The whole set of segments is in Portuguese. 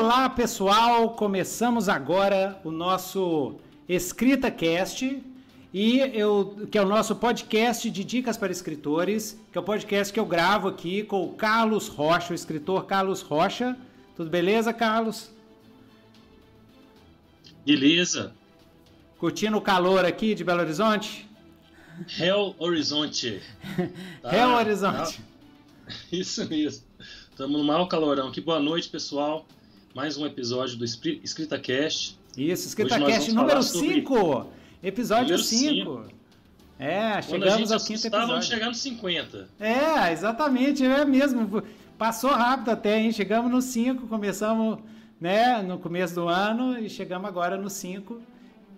Olá, pessoal! Começamos agora o nosso Escrita Cast, e eu, que é o nosso podcast de dicas para escritores, que é o podcast que eu gravo aqui com o Carlos Rocha, o escritor Carlos Rocha. Tudo beleza, Carlos? Beleza. Curtindo o calor aqui de Belo Horizonte? Hell Horizonte. Tá, Hell Horizonte. Tá. Isso mesmo. Estamos no maior calorão aqui. Boa noite, pessoal. Mais um episódio do Escrita Cast. Isso, Escrita Cast número 5. Sobre... Episódio 5. É, chegamos ao quinto episódio. Vamos chegar nos 50. É, exatamente, é mesmo. Passou rápido até, hein? Chegamos no 5, começamos né, no começo do ano e chegamos agora no 5.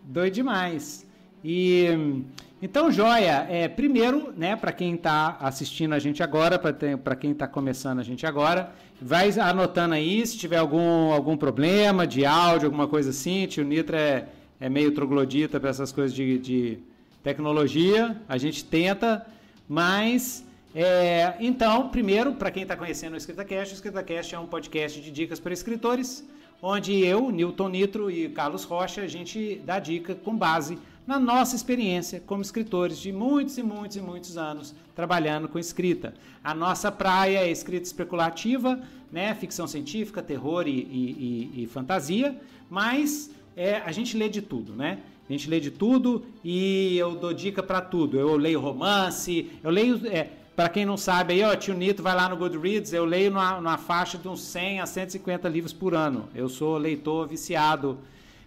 Doido demais. E então, joia, é, primeiro, né, para quem está assistindo a gente agora, para quem está começando a gente agora, vai anotando aí se tiver algum, algum problema de áudio, alguma coisa assim. Tio Nitra é, é meio troglodita para essas coisas de, de, tecnologia. A gente tenta, mas. É, então, primeiro, para quem está conhecendo o EscritaCast, o EscritaCast é um podcast de dicas para escritores, onde eu, Newton Nitro e Carlos Rocha, a gente dá dica com base na nossa experiência como escritores de muitos e muitos e muitos anos trabalhando com escrita. A nossa praia é escrita especulativa, né, ficção científica, terror e, e, e, e fantasia, mas é, a gente lê de tudo, né? A gente lê de tudo e eu dou dica para tudo. Eu leio romance, eu leio. É, para quem não sabe aí, ó, tio Nito vai lá no Goodreads, eu leio numa, numa, faixa de uns 100 a 150 livros por ano. Eu sou leitor viciado.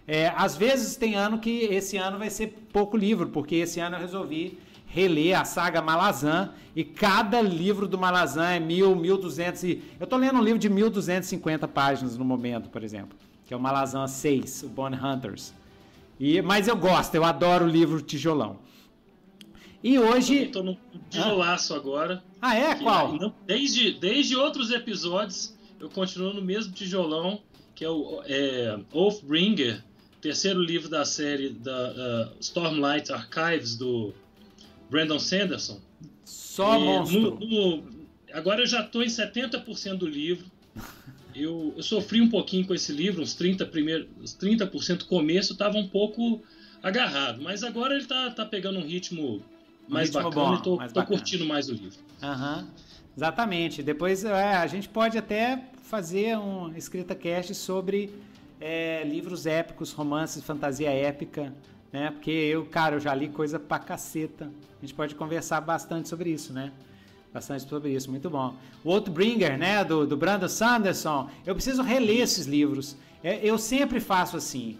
É, às vezes tem ano que esse ano vai ser pouco livro, porque esse ano eu resolvi reler a saga Malazan e cada livro do Malazan é mil, mil duzentos e... Eu tô lendo um livro de 1250 páginas no momento, por exemplo que é o Malazan 6, o Bone Hunters. E, mas eu gosto, eu adoro o livro Tijolão. E hoje. Estou no tijolaço ah? agora. Ah, é? Qual? Não, desde, desde outros episódios, eu continuo no mesmo tijolão, que é o é, Oathbringer, terceiro livro da série da uh, Stormlight Archives do Brandon Sanderson. Só e, monstro. No, no, agora eu já estou em 70% do livro. eu, eu, sofri um pouquinho com esse livro, uns 30%, primeiro, uns 30% começo estava um pouco agarrado, mas agora ele tá, tá pegando um ritmo mais um ritmo bacana bom, e tô, tô curtindo mais o livro. Uhum. Exatamente. Depois é, a gente pode até fazer um escrita cast sobre é, livros épicos, romances, fantasia épica, né? Porque eu, cara, eu já li coisa pra caceta. A gente pode conversar bastante sobre isso, né? bastante sobre isso, muito bom. O Outbringer, né, do, do Brandon Sanderson, eu preciso reler esses livros. É, eu sempre faço assim,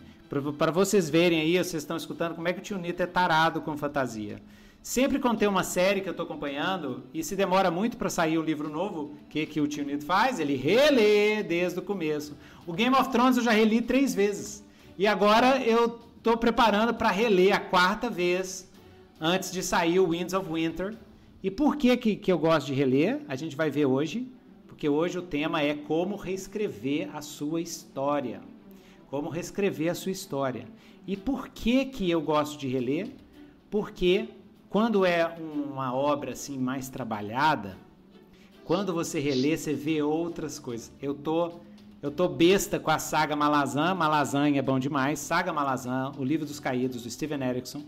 para vocês verem aí, vocês estão escutando como é que o Tio Nito é tarado com fantasia. Sempre quando tem uma série que eu estou acompanhando e se demora muito para sair o livro novo, que, que o Tio Nito faz? Ele relê desde o começo. O Game of Thrones eu já reli três vezes. E agora eu estou preparando para reler a quarta vez antes de sair o Winds of Winter, e por que, que, que eu gosto de reler? A gente vai ver hoje, porque hoje o tema é como reescrever a sua história. Como reescrever a sua história. E por que, que eu gosto de reler? Porque quando é uma obra assim mais trabalhada, quando você relê, você vê outras coisas. Eu tô eu tô besta com a saga Malazan, Malazan é bom demais, Saga Malazan, o livro dos caídos do Steven Erickson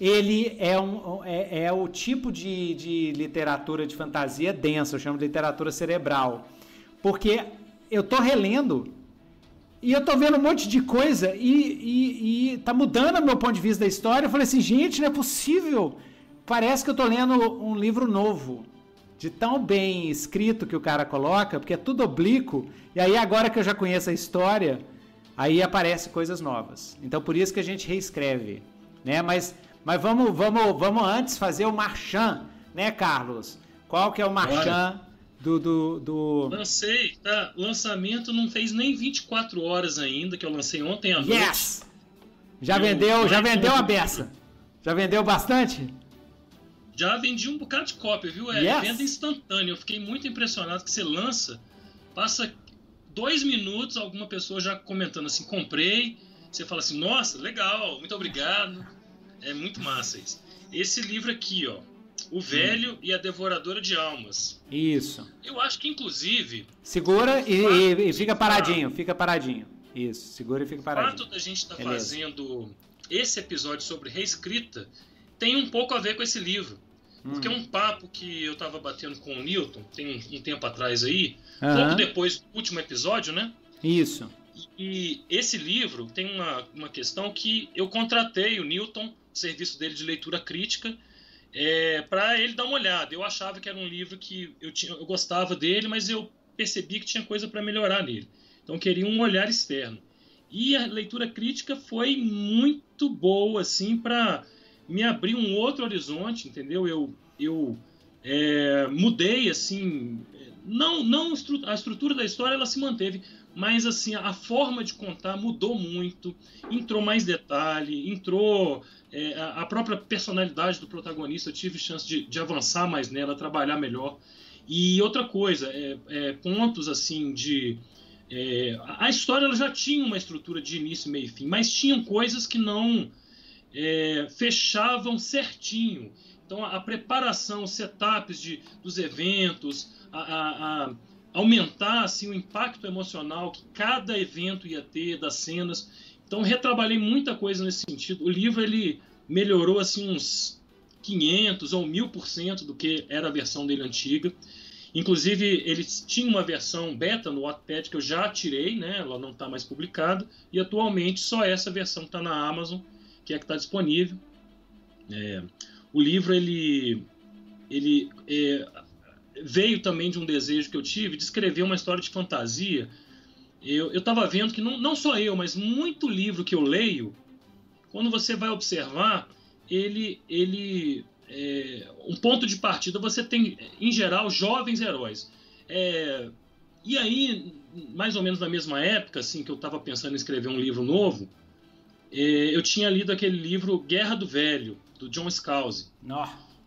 ele é, um, é, é o tipo de, de literatura de fantasia densa, eu chamo de literatura cerebral. Porque eu tô relendo e eu tô vendo um monte de coisa e, e, e tá mudando o meu ponto de vista da história. Eu falei assim, gente, não é possível. Parece que eu tô lendo um livro novo. De tão bem escrito que o cara coloca, porque é tudo oblíquo. E aí, agora que eu já conheço a história, aí aparecem coisas novas. Então, por isso que a gente reescreve. Né? Mas mas vamos, vamos, vamos antes fazer o marchand, né, Carlos? Qual que é o marchand do, do, do... Lancei, tá? Lançamento não fez nem 24 horas ainda, que eu lancei ontem à noite. Yes! Já vendeu, já vendeu a beça. Já vendeu bastante? Já vendi um bocado de cópia, viu? É yes. venda instantânea. Eu fiquei muito impressionado que você lança, passa dois minutos, alguma pessoa já comentando assim, comprei. Você fala assim, nossa, legal, muito obrigado. É muito massa isso. Esse livro aqui, ó, O Velho hum. e a Devoradora de Almas. Isso. Eu acho que, inclusive. Segura e, e, e, fica paradinho, fica paradinho. Isso, segura e fica paradinho. O fato da gente estar tá fazendo esse episódio sobre reescrita tem um pouco a ver com esse livro. Porque hum. é um papo que eu estava batendo com o Newton, tem um, um tempo atrás aí, uhum. pouco depois do último episódio, né? Isso. E esse livro tem uma, uma questão que eu contratei o Newton, serviço dele de leitura crítica, é, para ele dar uma olhada. Eu achava que era um livro que eu, tinha, eu gostava dele, mas eu percebi que tinha coisa para melhorar nele. Então queria um olhar externo. E a leitura crítica foi muito boa, assim, para me abrir um outro horizonte, entendeu? Eu, eu é, mudei, assim, não, não a estrutura da história ela se manteve, mas assim a forma de contar mudou muito, entrou mais detalhe, entrou é, a própria personalidade do protagonista, eu tive chance de, de avançar mais nela, trabalhar melhor. E outra coisa, é, é, pontos assim de é, a história ela já tinha uma estrutura de início, meio e fim, mas tinham coisas que não é, fechavam certinho. Então, a, a, preparação, os setups de, dos eventos, a, a, a aumentar assim, o impacto emocional que cada evento ia ter, das cenas. Então, retrabalhei muita coisa nesse sentido. O livro ele melhorou assim uns 500 ou 1000% do que era a versão dele antiga. Inclusive, eles tinham uma versão beta no Wattpad que eu já tirei, né? ela não está mais publicada, e atualmente só essa versão está na Amazon, que é que está disponível. É, o livro ele, ele é, veio também de um desejo que eu tive de escrever uma história de fantasia. Eu estava vendo que não, não só eu, mas muito livro que eu leio, quando você vai observar, ele, ele é, um ponto de partida você tem, em geral, jovens heróis. É, e aí, mais ou menos na mesma época, assim, que eu estava pensando em escrever um livro novo, é, eu tinha lido aquele livro Guerra do Velho, do John Scalzi.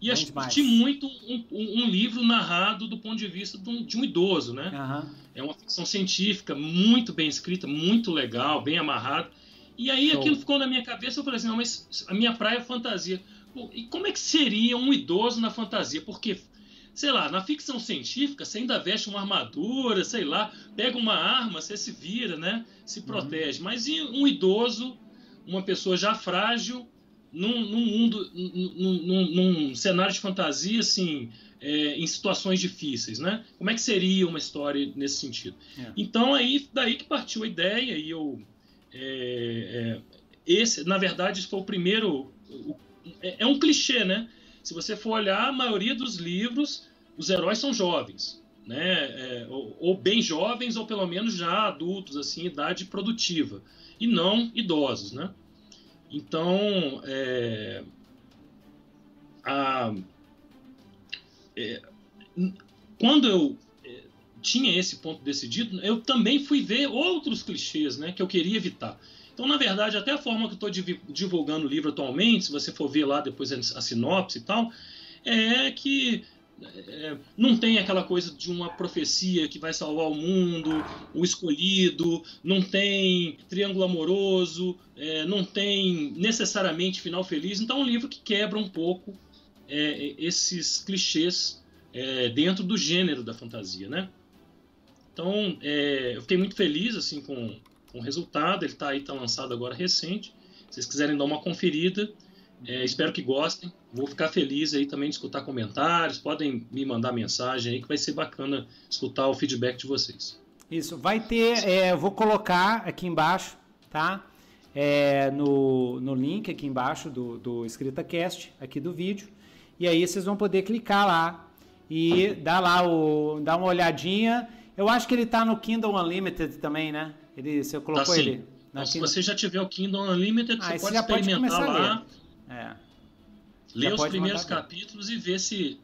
e assisti muito um, um, um, livro narrado do ponto de vista de um, de um idoso, né? Uhum. É uma ficção científica muito bem escrita, muito legal, bem amarrado. E aí Show. aquilo ficou na minha cabeça, eu falei assim, não, mas a minha praia é fantasia. Pô, e como é que seria um idoso na fantasia? Porque, sei lá, na ficção científica, você ainda veste uma armadura, sei lá, pega uma arma, você se vira, né? Se uhum. protege. Uhum. Mas e um idoso, uma pessoa já frágil, num, num mundo, num, num, num, cenário de fantasia, assim, é, em situações difíceis, né? Como é que seria uma história nesse sentido? É. Então, aí, daí que partiu a ideia e eu... É, é esse, na verdade, foi o primeiro... O, é, é um clichê, né? Se você for olhar, a maioria dos livros, os heróis são jovens, né? É, ou, ou, bem jovens, ou pelo menos já adultos, assim, idade produtiva, e não idosos, né? Então, é, a, é, quando eu é, tinha esse ponto decidido, eu também fui ver outros clichês, né, que eu queria evitar. Então, na verdade, até a forma que eu estou divulgando o livro atualmente, se você for ver lá depois a sinopse e tal, é que é, não tem aquela coisa de uma profecia que vai salvar o mundo, o escolhido, não tem triângulo amoroso, é, não tem necessariamente final feliz. Então, é um livro que quebra um pouco é, esses clichês é, dentro do gênero da fantasia, né? Então, é, eu fiquei muito feliz assim com com resultado. Ele está aí, está lançado agora recente. Se vocês quiserem dar uma conferida, é, espero que gostem. Vou ficar feliz aí também de escutar comentários. Podem me mandar mensagem aí que vai ser bacana escutar o feedback de vocês. Isso, vai ter, é, vou colocar aqui embaixo, tá? É, no, no link aqui embaixo do, do EscritaCast, aqui do vídeo. E aí vocês vão poder clicar lá e dar lá o, dar uma olhadinha. Eu acho que ele está no Kindle Unlimited também, né? Ele, você colocou tá, ele? Então, se você já tiver o Kindle Unlimited, ah, você pode experimentar pode lá. É. Ler os primeiros capítulos e ver se,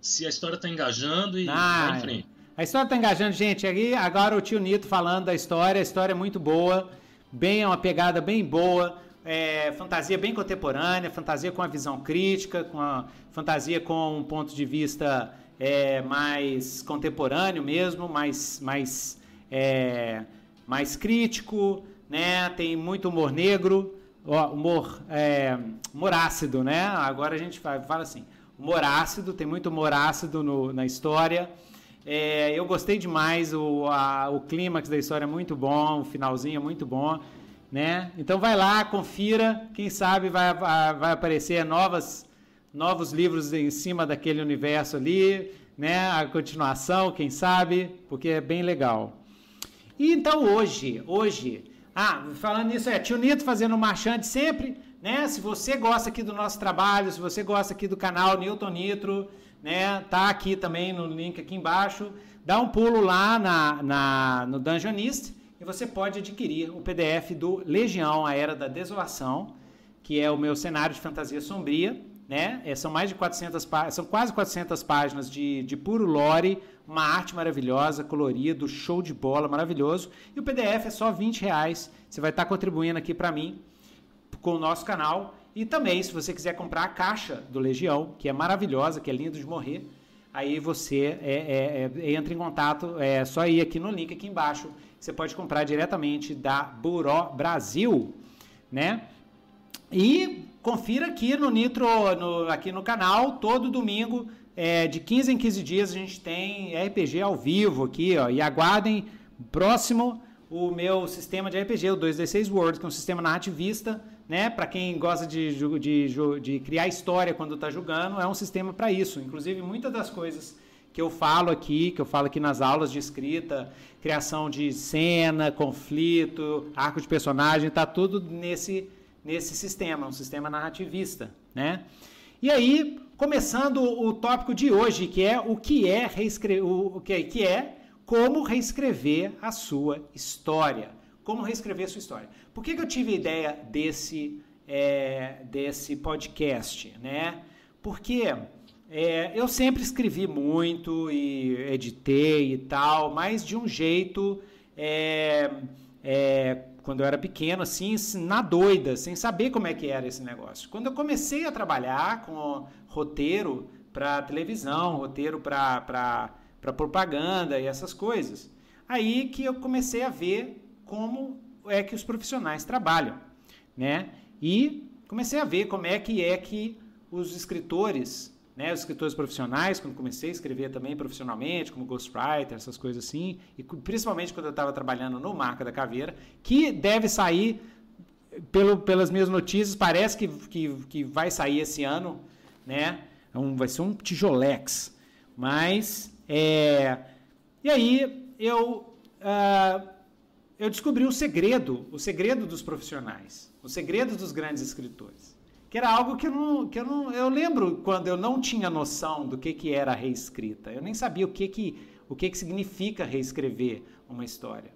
se a história está engajando e ah, vai em frente. A história está engajando, gente. Aqui, agora o tio Nito falando da história. A história é muito boa. Bem, é uma pegada bem boa. É, fantasia bem contemporânea, fantasia com a visão crítica, com a fantasia com um ponto de vista é, mais contemporâneo mesmo, mais, mais é, mais crítico, né? Tem muito humor negro, humor, é, humor ácido, né? Agora a gente fala assim, humor ácido, tem muito humor ácido no, na história. É, eu gostei demais, o, a, o clímax da história é muito bom, o finalzinho é muito bom. Né? Então vai lá, confira, quem sabe vai, vai, aparecer novas, novos livros em cima daquele universo ali, né? A continuação, quem sabe, porque é bem legal. E então hoje, hoje, ah, falando nisso, é Tio Nito fazendo o marchante sempre, né? Se você gosta aqui do nosso trabalho, se você gosta aqui do canal Newton Nitro, né? Tá aqui também no link aqui embaixo. Dá um pulo lá na, na, no Dungeonist e você pode adquirir o PDF do Legião, a Era da Desolação, que é o meu cenário de fantasia sombria, né? É, são mais de 400 são quase 400 páginas de, de puro lore, uma arte maravilhosa, colorido, show de bola, maravilhoso. E o PDF é só 20 reais. Você vai estar contribuindo aqui para mim com o nosso canal. E também, se você quiser comprar a caixa do Legião, que é maravilhosa, que é lindo de morrer, aí você é, é, é, entra em contato, é só ir aqui no link aqui embaixo. Você pode comprar diretamente da Buró Brasil, né? E confira aqui no Nitro, no, aqui no canal, todo domingo, é, de 15 em 15 dias, a gente tem RPG ao vivo aqui, ó. E aguardem próximo o meu sistema de RPG, o 2D6 World, que é um sistema narrativista, né? Para quem gosta de, de, de, criar história quando está jogando, é um sistema para isso. Inclusive, muitas das coisas que eu falo aqui, que eu falo aqui nas aulas de escrita, criação de cena, conflito, arco de personagem, tá tudo nesse nesse sistema, um sistema narrativista, né? E aí, começando o tópico de hoje, que é o que é o que, que é como reescrever a sua história, como reescrever a sua história. Por que, que eu tive a ideia desse é, desse podcast, né? Porque é, eu sempre escrevi muito e editei e tal, mas de um jeito é, é quando eu era pequeno, assim, na doida, sem saber como é que era esse negócio. Quando eu comecei a trabalhar com roteiro para televisão, roteiro para propaganda e essas coisas, aí que eu comecei a ver como é que os profissionais trabalham, né? E comecei a ver como é que é que os escritores né, os escritores profissionais, quando comecei a escrever também profissionalmente, como ghostwriter, essas coisas assim, e principalmente quando eu estava trabalhando no Marca da Caveira, que deve sair, pelo, pelas minhas notícias, parece que, que, que vai sair esse ano, né? É um, vai ser um tijolex. Mas, é, e aí eu, uh, eu descobri o segredo, o segredo dos profissionais, o segredo dos grandes escritores que era algo que eu não, que eu não, eu lembro quando eu não tinha noção do que que era reescrita. Eu nem sabia o que que o que que significa reescrever uma história.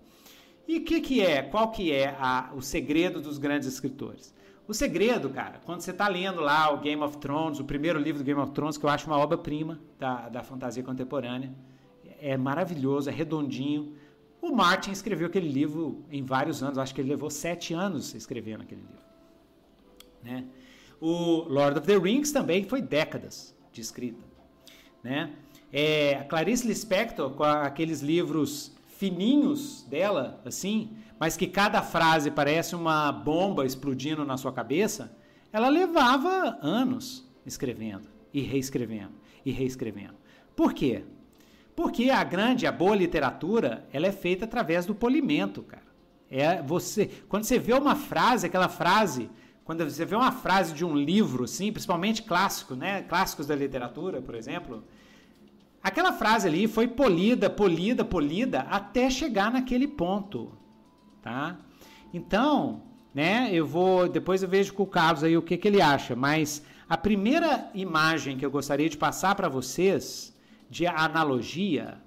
E o que que é? Qual que é a, o segredo dos grandes escritores? O segredo, cara, quando você está lendo lá o Game of Thrones, o primeiro livro do Game of Thrones, que eu acho uma obra-prima da, da fantasia contemporânea, é maravilhoso, é redondinho. O Martin escreveu aquele livro em vários anos, acho que ele levou sete anos escrevendo aquele livro. Né? O Lord of the Rings também foi décadas de escrita. Né? É, a Clarice Lispector, com aqueles livros fininhos dela, assim, mas que cada frase parece uma bomba explodindo na sua cabeça, ela levava anos escrevendo e reescrevendo e reescrevendo. Por quê? Porque a grande, a boa literatura, ela é feita através do polimento, cara. É você, quando você vê uma frase, aquela frase quando você vê uma frase de um livro, assim, principalmente clássico, né? Clássicos da literatura, por exemplo, aquela frase ali foi polida, polida, polida até chegar naquele ponto, tá? Então, né? Eu vou depois eu vejo com o Carlos aí o que, que ele acha, mas a primeira imagem que eu gostaria de passar para vocês de analogia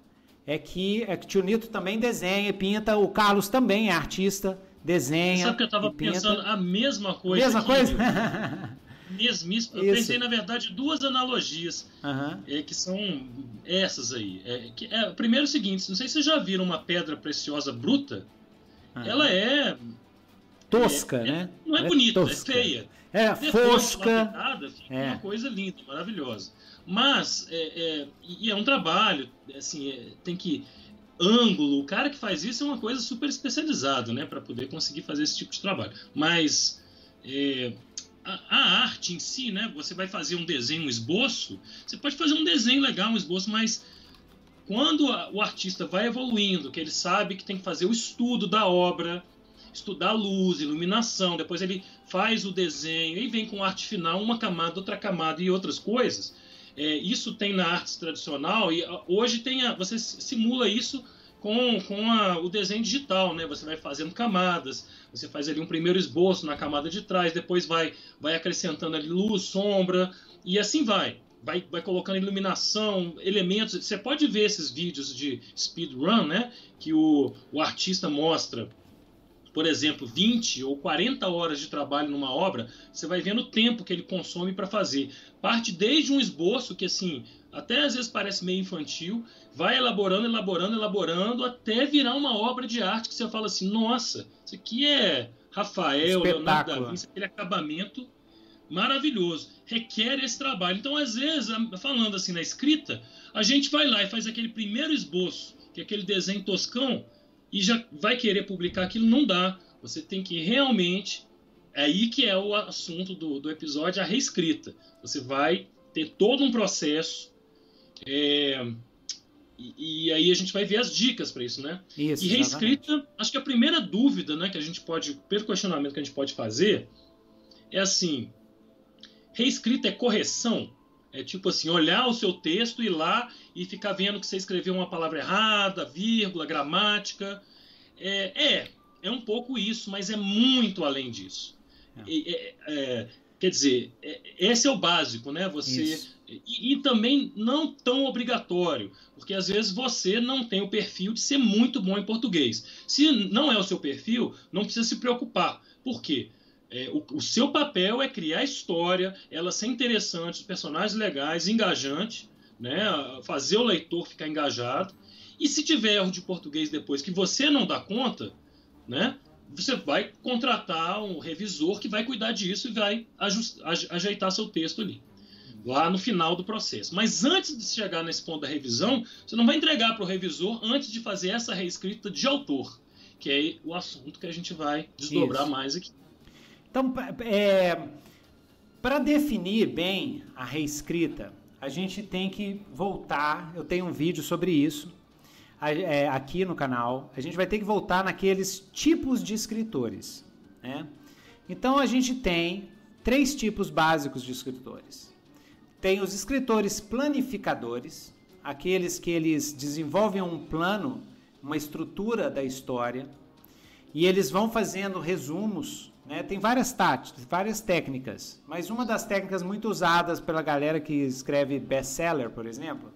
é que, é que Tio Nito também desenha e pinta, o Carlos também é artista desenha. Sabe que eu estava pensando a mesma coisa. Mesma aqui, coisa? Mesmíssimo. Eu Isso. pensei, na verdade, duas analogias uhum. é, que são essas aí. É, que, é, primeiro, é o seguinte: não sei se vocês já viram uma pedra preciosa bruta. Uhum. Ela é. Tosca, é, né? não é, bonita, é feia. É fosca. Lapidada, fica é. uma coisa linda, maravilhosa. Mas, é, e é um trabalho, assim, tem que ângulo. O cara que faz isso é uma coisa super especializada, né, para poder conseguir fazer esse tipo de trabalho. Mas é, a, a, arte em si, né? Você vai fazer um desenho, um esboço, você pode fazer um desenho legal, um esboço, mas quando o artista vai evoluindo, que ele sabe que tem que fazer o estudo da obra, estudar luz, iluminação, depois ele faz o desenho e vem com arte final, uma camada, outra camada e outras coisas. É, isso tem na arte tradicional e hoje tem a, você simula isso com, com a, o desenho digital, né? Você vai fazendo camadas, você faz ali um primeiro esboço na camada de trás, depois vai, vai acrescentando ali luz, sombra e assim vai. Vai, vai colocando iluminação, elementos. Você pode ver esses vídeos de speedrun, né? Que o, o artista mostra por exemplo, 20 ou 40 horas de trabalho numa obra, você vai vendo o tempo que ele consome para fazer. Parte desde um esboço que, assim, até às vezes parece meio infantil, vai elaborando, elaborando, elaborando, até virar uma obra de arte que você fala assim: nossa, isso aqui é Rafael, Leonardo da Vinci, aquele acabamento maravilhoso. Requer esse trabalho. Então, às vezes, falando assim na escrita, a gente vai lá e faz aquele primeiro esboço, que é aquele desenho toscão, e já vai querer publicar aquilo, não dá. Você tem que realmente. É aí que é o assunto do, do episódio, a reescrita. Você vai ter todo um processo. É, e, e, aí a gente vai ver as dicas para isso, né? Isso, e reescrita, exatamente. acho que a primeira dúvida, né, que a gente pode, pelo questionamento que a gente pode fazer, é assim: reescrita é correção? É tipo assim, olhar o seu texto e ir lá e ficar vendo que você escreveu uma palavra errada, vírgula, gramática. É, é, é um pouco isso, mas é muito além disso. É. É, é, quer dizer, é, esse é o básico, né? Você e, e, também não tão obrigatório, porque às vezes você não tem o perfil de ser muito bom em português. Se não é o seu perfil, não precisa se preocupar. Por quê? É, o, o, seu papel é criar história, ela ser interessante, os personagens legais, engajante, né? fazer o leitor ficar engajado. E se tiver erro de português depois que você não dá conta, né? você vai contratar um revisor que vai cuidar disso e vai ajeitar seu texto ali, lá no final do processo. Mas antes de chegar nesse ponto da revisão, você não vai entregar para o revisor antes de fazer essa reescrita de autor, que é o assunto que a gente vai desdobrar Isso. mais aqui. Então, é, para definir bem a reescrita, a gente tem que voltar. Eu tenho um vídeo sobre isso é, aqui no canal. A gente vai ter que voltar naqueles tipos de escritores. Né? Então, a gente tem três tipos básicos de escritores. Tem os escritores planificadores, aqueles que eles desenvolvem um plano, uma estrutura da história, e eles vão fazendo resumos né? Tem várias táticas, várias técnicas, mas uma das técnicas muito usadas pela galera que escreve best-seller, por exemplo,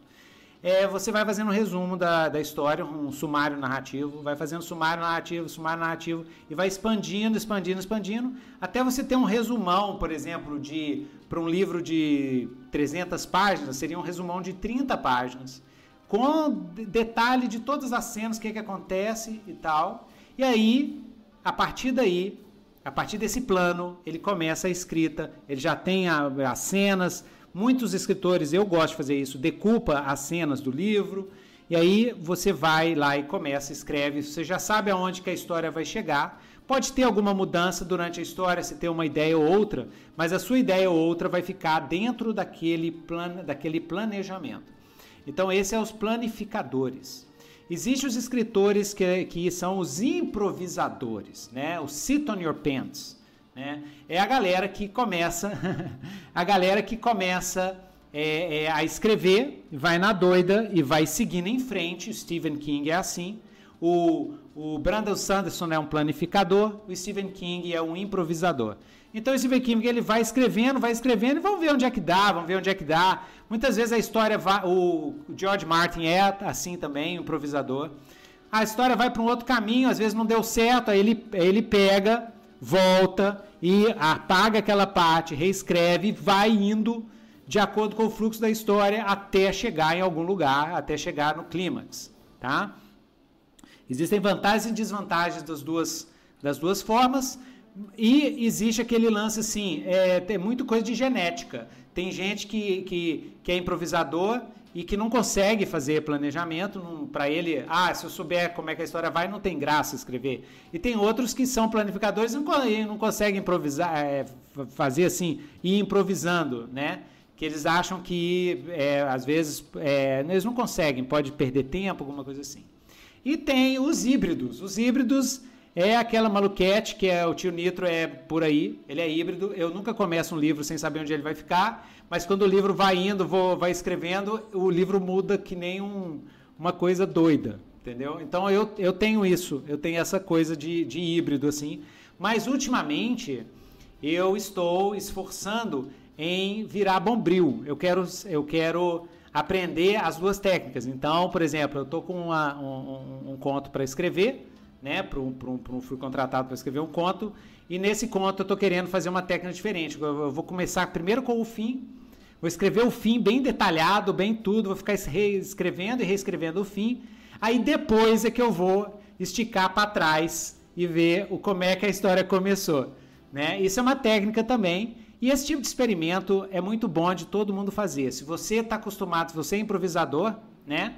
é você vai fazendo um resumo da, da história, um sumário narrativo, vai fazendo sumário narrativo, sumário narrativo, e vai expandindo, expandindo, expandindo, até você ter um resumão, por exemplo, de para um livro de 300 páginas, seria um resumão de 30 páginas, com detalhe de todas as cenas, o que, que acontece e tal. E aí, a partir daí, a partir desse plano, ele começa a escrita, ele já tem a, as cenas. Muitos escritores, eu gosto de fazer isso, decupa as cenas do livro, e aí você vai lá e começa, escreve. Você já sabe aonde que a história vai chegar. Pode ter alguma mudança durante a história, se tem uma ideia ou outra, mas a sua ideia ou outra vai ficar dentro daquele, plan, daquele planejamento. Então, esse é os planificadores. Existem os escritores que, que são os improvisadores, né? O sit on your pants, né? É a galera que começa, a galera que começa é, é, a escrever, vai na doida e vai seguindo em frente. O Stephen King é assim. O, o Brandon Sanderson é um planificador, o Stephen King é um improvisador. Então o Stephen King ele vai escrevendo, vai escrevendo e vamos ver onde é que dá, vamos ver onde é que dá. Muitas vezes a história vai, o George Martin é assim também, improvisador. A história vai para um outro caminho, às vezes não deu certo, aí ele, ele pega, volta e apaga aquela parte, reescreve, vai indo de acordo com o fluxo da história até chegar em algum lugar, até chegar no clímax, tá? Existem vantagens e desvantagens das duas, das duas formas. E existe aquele lance assim, é, tem muito coisa de genética. Tem gente que, que, que é improvisador e que não consegue fazer planejamento para ele, ah, se eu souber como é que a história vai, não tem graça escrever. E tem outros que são planificadores e não, não conseguem improvisar, é, fazer assim, ir improvisando, né? Que eles acham que, é, às vezes, é, eles não conseguem, pode perder tempo, alguma coisa assim. E tem os híbridos. Os híbridos é aquela maluquete que é o tio Nitro é por aí, ele é híbrido. Eu nunca começo um livro sem saber onde ele vai ficar, mas quando o livro vai indo, vou, vai escrevendo, o livro muda que nem um, uma coisa doida, entendeu? Então eu, eu tenho isso, eu tenho essa coisa de, de híbrido assim. Mas ultimamente eu estou esforçando em virar bombril. Eu quero, eu quero aprender as duas técnicas. Então, por exemplo, eu estou com uma, um, um conto para escrever né? Para um, um, um, fui contratado para escrever um conto. E nesse conto eu estou querendo fazer uma técnica diferente. Eu vou começar primeiro com o fim. Vou escrever o fim bem detalhado, bem tudo. Vou ficar reescrevendo e reescrevendo o fim. Aí depois é que eu vou esticar para trás e ver o, como é que a história começou. Né? Isso é uma técnica também. E esse tipo de experimento é muito bom de todo mundo fazer. Se você está acostumado, se você é improvisador, né?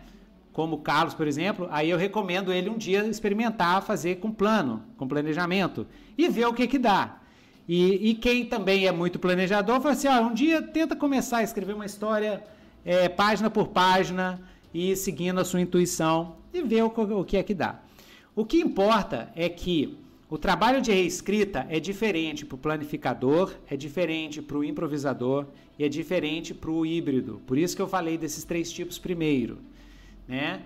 Como o Carlos, por exemplo, aí eu recomendo ele um dia experimentar fazer com plano, com planejamento e ver o que que dá. E, e quem também é muito planejador, fala assim, ó, um dia tenta começar a escrever uma história é, página por página e seguindo a sua intuição e ver o, o que é que dá. O que importa é que o trabalho de reescrita é diferente para o planificador, é diferente para o improvisador e é diferente para o híbrido. Por isso que eu falei desses três tipos primeiro né?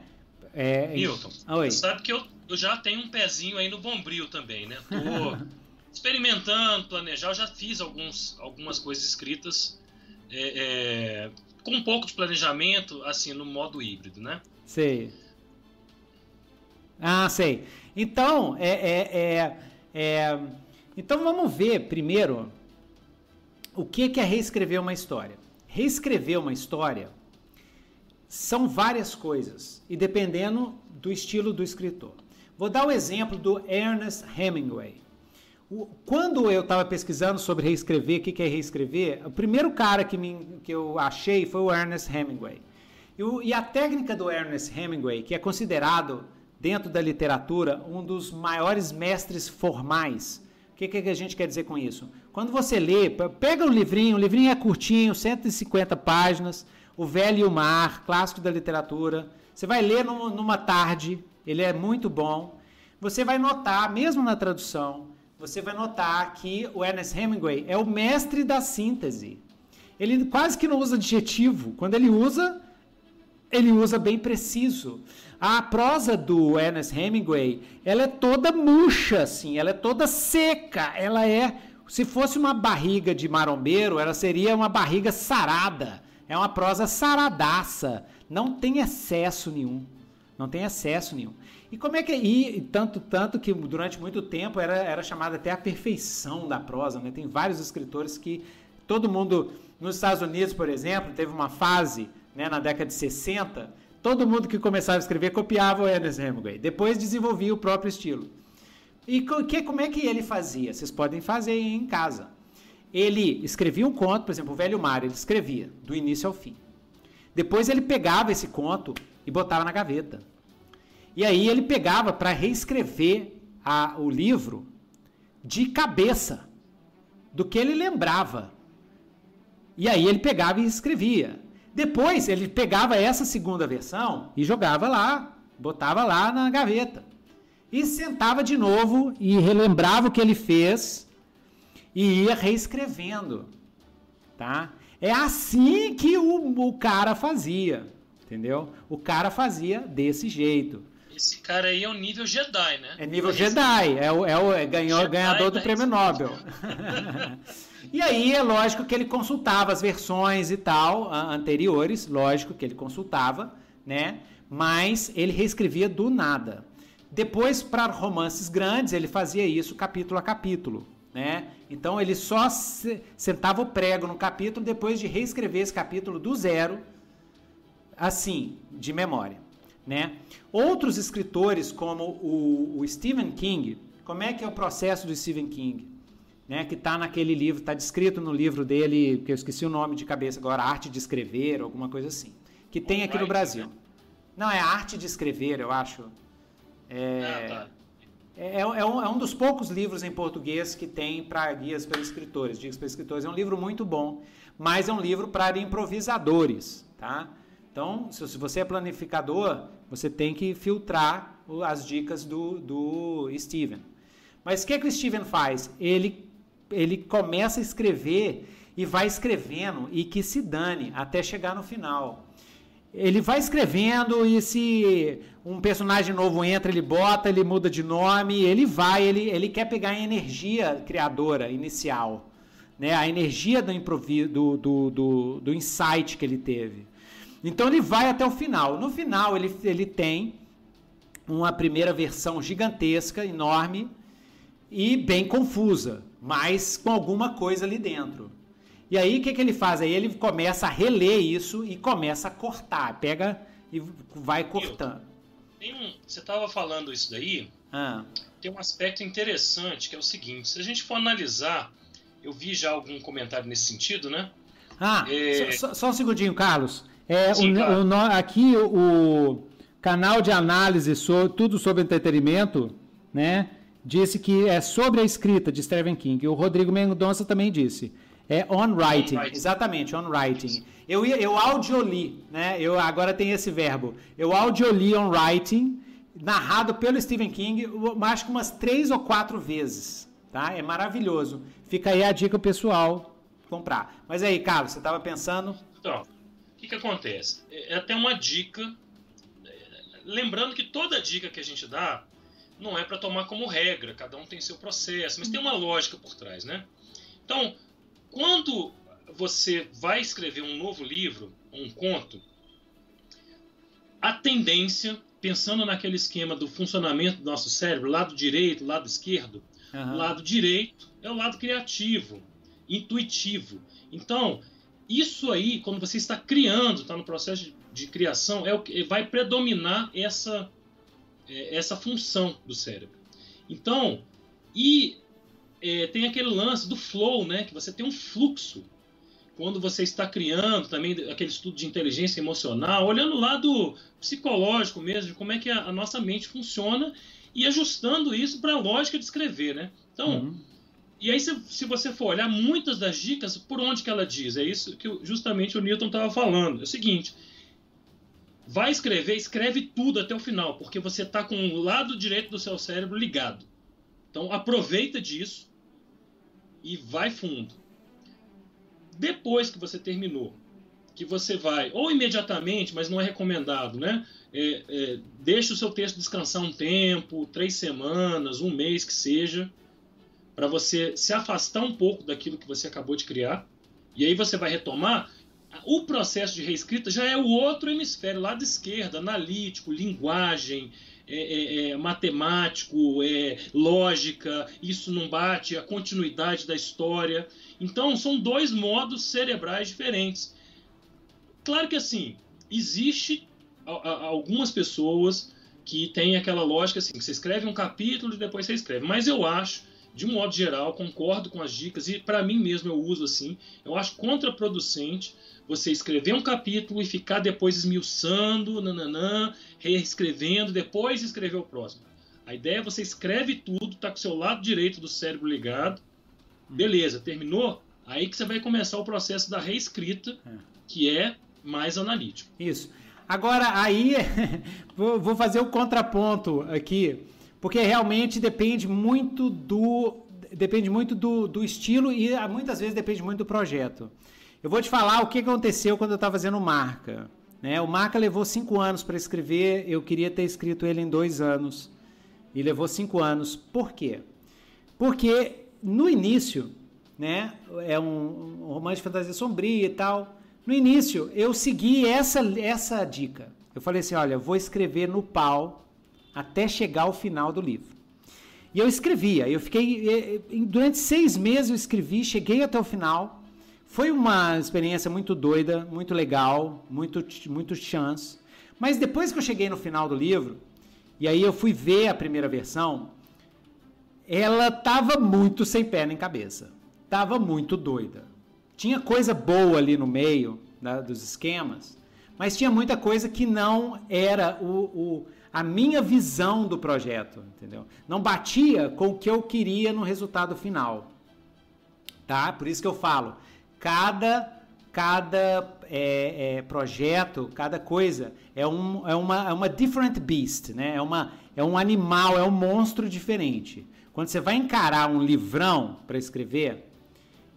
É, Milton, Oi. você sabe que eu, eu já tenho um pezinho aí no bombril também, né? Tô experimentando, planejar, eu já fiz alguns, algumas coisas escritas é, é, com um pouco de planejamento, assim, no modo híbrido, né? Sei. Ah, sei. Então, é, é, é, é então vamos ver primeiro o que é reescrever uma história. Reescrever uma história são várias coisas e dependendo do estilo do escritor. Vou dar o exemplo do Ernest Hemingway. quando eu estava pesquisando sobre reescrever, o que, é reescrever, o primeiro cara que, me, que eu achei foi o Ernest Hemingway. E, o, e a técnica do Ernest Hemingway, que é considerado dentro da literatura um dos maiores mestres formais. O que, que a gente quer dizer com isso? Quando você lê, pega um livrinho, o livrinho é curtinho, 150 páginas, o Velho e o Mar, clássico da literatura. Você vai ler numa tarde, ele é muito bom. Você vai notar, mesmo na tradução, você vai notar que o Ernest Hemingway é o mestre da síntese. Ele quase que não usa adjetivo. Quando ele usa, ele usa bem preciso. A prosa do Ernest Hemingway, ela é toda murcha, assim, ela é toda seca, ela é, se fosse uma barriga de marombeiro, ela seria uma barriga sarada. É uma prosa saradaça, não tem excesso nenhum. Não tem excesso nenhum. E como é que e tanto tanto que durante muito tempo era, era chamada até a perfeição da prosa, né? Tem vários escritores que todo mundo nos Estados Unidos, por exemplo, teve uma fase, né, na década de 60, todo mundo que começava a escrever copiava o Ernest Hemingway. Depois desenvolvia o próprio estilo. E que, como é que ele fazia? Vocês podem fazer em casa ele escrevia um conto, por exemplo, o Velho Mar, ele escrevia do início ao fim. Depois ele pegava esse conto e botava na gaveta. E aí ele pegava para reescrever a, o livro de cabeça, do que ele lembrava. E aí ele pegava e escrevia. Depois ele pegava essa segunda versão e jogava lá, botava lá na gaveta. E sentava de novo e relembrava o que ele fez e ia reescrevendo, tá? É assim que o, o cara fazia, entendeu? O cara fazia desse jeito. Esse cara aí é o nível Jedi, né? É nível Jedi, é o, é o é ganhou, Jedi ganhador do prêmio Nobel. e aí é lógico que ele consultava as versões e tal anteriores, lógico que ele consultava, né? Mas ele reescrevia do nada. Depois, para romances grandes, ele fazia isso capítulo a capítulo. Né? Então ele só sentava o prego no capítulo depois de reescrever esse capítulo do zero, assim, de memória. Né? Outros escritores, como o, o Stephen King, como é que é o processo do Stephen King? Né, que está naquele livro, está descrito no livro dele, que eu esqueci o nome de cabeça agora, Arte de Escrever, alguma coisa assim. que tem aqui no Brasil. Né? Não, é arte de escrever, eu acho. É, ah, tá. É, é, é, um, é, um, dos poucos livros em português que tem para guias para escritores. Dicas para escritores. É um livro muito bom, mas é um livro para improvisadores, tá? Então, se, você é planificador, você tem que filtrar as dicas do, do Steven. Mas o que, é que o Steven faz? Ele, ele começa a escrever e vai escrevendo e que se dane até chegar no final. Ele vai escrevendo e se um personagem novo entra, ele bota, ele muda de nome, ele vai, ele, ele quer pegar a energia criadora inicial, né? a energia do, improviso, do, do, do, do insight que ele teve. Então ele vai até o final. No final ele, ele tem uma primeira versão gigantesca, enorme e bem confusa, mas com alguma coisa ali dentro. E aí o que, que ele faz? Aí ele começa a reler isso e começa a cortar, pega e vai cortando. Um, você estava falando isso daí. Ah. Tem um aspecto interessante que é o seguinte: se a gente for analisar, eu vi já algum comentário nesse sentido, né? Ah, é... só, só, um segundinho, Carlos. É, Sim, o, claro. o, aqui o canal de análise sobre tudo sobre entretenimento, né? Disse que é sobre a escrita de Stephen King. O Rodrigo Mendonça também disse. É on writing, on writing. exatamente, on writing. Eu, eu audioli, né? Eu agora tem esse verbo. Eu audioli on writing, narrado pelo Stephen King, acho que umas três ou quatro vezes, tá? É maravilhoso. Fica aí a dica pessoal comprar. Mas aí, Carlos, você estava pensando? Então, o que, que acontece? É, é até uma dica. É, lembrando que toda dica que a gente dá não é para tomar como regra, cada um tem seu processo, mas tem uma lógica por trás, né? Então, quando você vai escrever um novo livro, um conto, a tendência, pensando naquele esquema do funcionamento do nosso cérebro, lado direito, lado esquerdo, uhum. lado direito é o lado criativo, intuitivo. Então, isso aí, quando você está criando, está no processo de, de, criação, é o que vai predominar essa, é, essa função do cérebro. Então, e é, tem aquele lance do flow, né? Que você tem um fluxo quando você está criando também aquele estudo de inteligência emocional, olhando o lado psicológico mesmo, de como é que a, a nossa mente funciona e ajustando isso para a lógica de escrever, né? Então, uhum. e aí se, se, você for olhar muitas das dicas, por onde que ela diz? É isso que justamente o Newton estava falando. É o seguinte, vai escrever, escreve tudo até o final, porque você está com o lado direito do seu cérebro ligado. Então aproveita disso, e vai fundo. Depois que você terminou, que você vai, ou imediatamente, mas não é recomendado, né? É, é, deixa o seu texto descansar um tempo, três semanas, um mês que seja, para você se afastar um pouco daquilo que você acabou de criar. E aí você vai retomar. O processo de reescrita já é o outro hemisfério, lado esquerdo, analítico, linguagem, é, é, é, matemático, é lógica, isso não bate, a continuidade da história. Então, são dois modos cerebrais diferentes. Claro que assim, existe algumas pessoas que têm aquela lógica assim, que você escreve um capítulo e depois você escreve. Mas eu acho, de um modo geral, concordo com as dicas e para mim mesmo eu uso assim, eu acho contraproducente você escrever um capítulo e ficar depois esmiuçando, nananã, reescrevendo, depois escrever o próximo. A ideia é você escreve tudo, tá com o seu lado direito do cérebro ligado. Beleza, terminou? Aí que você vai começar o processo da reescrita, é. que é mais analítico. Isso. Agora, aí, vou fazer o contraponto aqui, porque realmente depende muito do depende muito do, do estilo e muitas vezes depende muito do projeto. Eu vou te falar o que aconteceu quando eu estava fazendo Marca. Né? O Marca levou cinco anos para escrever, eu queria ter escrito ele em dois anos. E levou cinco anos. Por quê? Porque no início, né, é um, um romance de fantasia sombria e tal. No início, eu segui essa, essa dica. Eu falei assim: olha, vou escrever no pau até chegar ao final do livro. E eu escrevia, eu fiquei. Eh, eh, durante seis meses eu escrevi, cheguei até o final. Foi uma experiência muito doida, muito legal, muito, muito chance. Mas depois que eu cheguei no final do livro, e aí eu fui ver a primeira versão, ela tava muito sem pé nem cabeça. Tava muito doida. Tinha coisa boa ali no meio né, dos esquemas, Mas tinha muita coisa que não era o, o, a minha visão do projeto, entendeu? Não batia com o que eu queria no resultado final. Tá? Por isso que eu falo, cada cada é, é, projeto, cada coisa é, um, é, uma, é uma different beast, né? É, uma, é um animal, é um monstro diferente. Quando você vai encarar um livrão para escrever,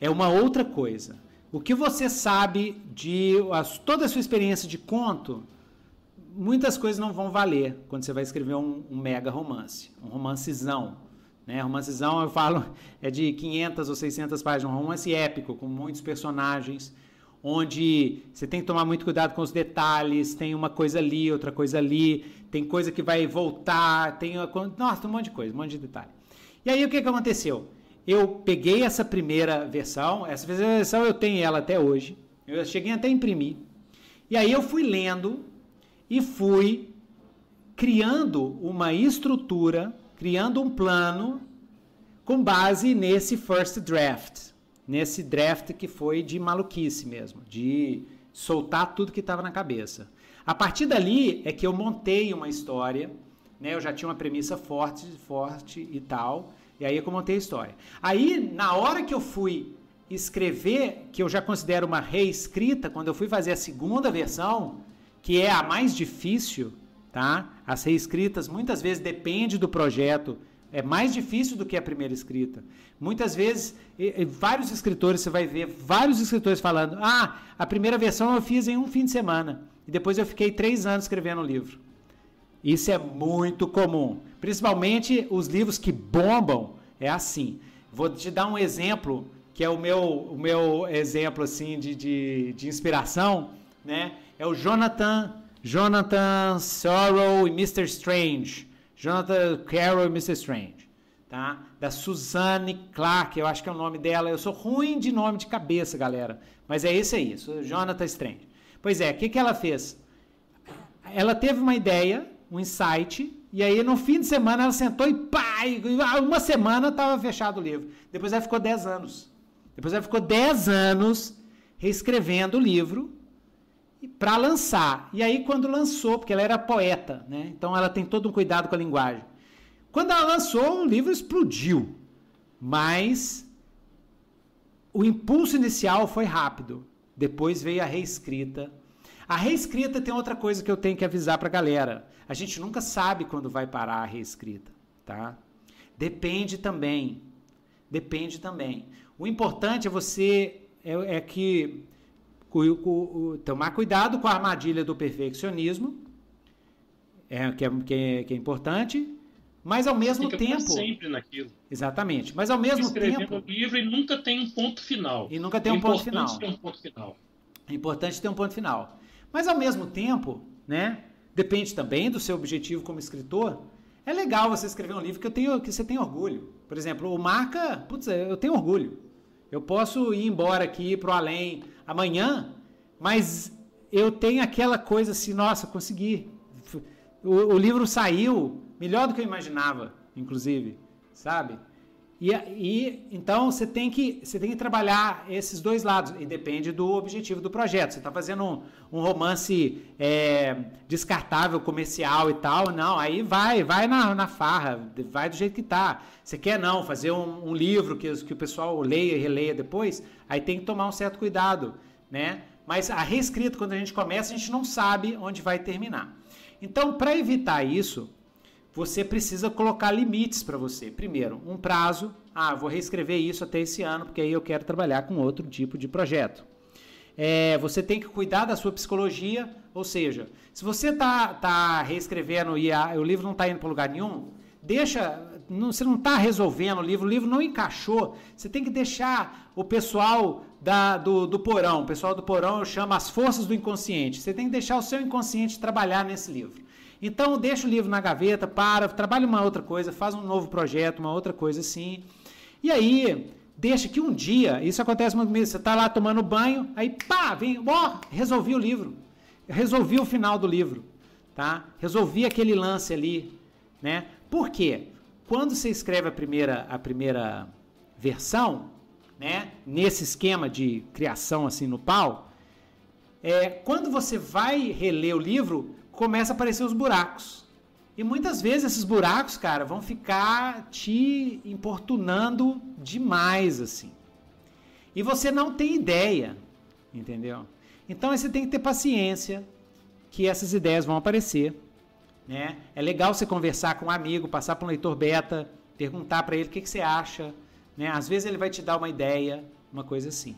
é uma outra coisa. O que você sabe de a, toda a sua experiência de conto, muitas coisas não vão valer quando você vai escrever um, um mega romance, um romancezão. Né? Romancezão, eu falo, é de 500 ou 600 páginas, um romance épico, com muitos personagens, onde você tem que tomar muito cuidado com os detalhes, tem uma coisa ali, outra coisa ali, tem coisa que vai voltar, tem nossa, um monte de coisa, um monte de detalhe. E aí o que, que aconteceu? Eu peguei essa primeira versão, essa primeira versão eu tenho ela até hoje, eu cheguei até a imprimir, e aí eu fui lendo e fui criando uma estrutura, criando um plano com base nesse first draft nesse draft que foi de maluquice mesmo, de soltar tudo que estava na cabeça. A partir dali é que eu montei uma história, né? Eu já tinha uma premissa forte, forte e tal, e aí é que eu montei a história. Aí, na hora que eu fui escrever, que eu já considero uma reescrita, quando eu fui fazer a segunda versão, que é a mais difícil, tá? As reescritas muitas vezes depende do projeto é mais difícil do que a primeira escrita. Muitas vezes, e, e, vários escritores, você vai ver vários escritores falando: ah, a primeira versão eu fiz em um fim de semana. E depois eu fiquei três anos escrevendo o um livro. Isso é muito comum. Principalmente os livros que bombam, é assim. Vou te dar um exemplo, que é o meu, o meu exemplo assim de, de, de inspiração, né? É o Jonathan, Jonathan Sorrow e Mr. Strange. Jonathan Carroll e Mr. Strange, tá? Da Suzanne Clark, eu acho que é o nome dela. Eu sou ruim de nome de cabeça, galera, mas é esse aí, Jonathan Strange. Pois é, o que, que ela fez? Ela teve uma ideia, um insight, e aí no fim de semana ela sentou e pá, e uma semana estava fechado o livro. Depois ela ficou 10 anos. Depois ela ficou 10 anos reescrevendo o livro para lançar. E aí, quando lançou, porque ela era poeta, né? Então ela tem todo um cuidado com a linguagem. Quando ela lançou, o livro explodiu. Mas o impulso inicial foi rápido. Depois veio a reescrita. A reescrita tem outra coisa que eu tenho que avisar para a galera. A gente nunca sabe quando vai parar a reescrita, tá? Depende também. Depende também. O importante é você é, é que tomar cuidado com a armadilha do perfeccionismo, é, que, é, que, é, que é importante, mas ao mesmo Fica tempo. sempre naquilo. Exatamente. Mas ao mesmo Escrevendo tempo. Escrevendo livro e nunca tem um ponto final. E nunca tem um ponto final. Um ponto final. É importante ter um ponto final. Mas ao mesmo tempo, né? Depende também do seu objetivo como escritor. É legal você escrever um livro que, eu tenho, que você tem orgulho. Por exemplo, o Marca, putz, eu tenho orgulho. Eu posso ir embora aqui para o além amanhã, mas eu tenho aquela coisa assim, nossa, consegui. O, o, livro saiu melhor do que eu imaginava, inclusive, sabe? E, e então você tem que você tem que trabalhar esses dois lados e depende do objetivo do projeto. Você está fazendo um, um romance é, descartável, comercial e tal, não? Aí vai, vai na, na farra, vai do jeito que tá. Você quer não fazer um, um livro que, que o pessoal leia e releia depois? Aí tem que tomar um certo cuidado, né? Mas a reescrita, quando a gente começa, a gente não sabe onde vai terminar. Então, para evitar isso, você precisa colocar limites para você. Primeiro, um prazo. Ah, vou reescrever isso até esse ano, porque aí eu quero trabalhar com outro tipo de projeto. É, você tem que cuidar da sua psicologia, ou seja, se você está tá reescrevendo e a, o livro não está indo para lugar nenhum, deixa, não, você não está resolvendo o livro, o livro não encaixou, você tem que deixar o pessoal da, do, do porão, o pessoal do porão chama as forças do inconsciente, você tem que deixar o seu inconsciente trabalhar nesse livro. Então deixa o livro na gaveta, para, trabalha uma outra coisa, faz um novo projeto, uma outra coisa assim. E aí, deixa que um dia, isso acontece muito mesmo, você está lá tomando banho, aí pá, vem, ó, resolvi o livro. Resolvi o final do livro, tá? Resolvi aquele lance ali, né? Por quê? Quando você escreve a primeira, a primeira versão, né, nesse esquema de criação assim no pau, é, quando você vai reler o livro, começa a aparecer os buracos. E muitas vezes esses buracos, cara, vão ficar te importunando demais, assim. E você não tem ideia, entendeu? Então você tem que ter paciência que essas ideias vão aparecer. Né? É legal você conversar com um amigo, passar para um leitor beta, perguntar para ele o que, que você acha. Né? Às vezes ele vai te dar uma ideia, uma coisa assim.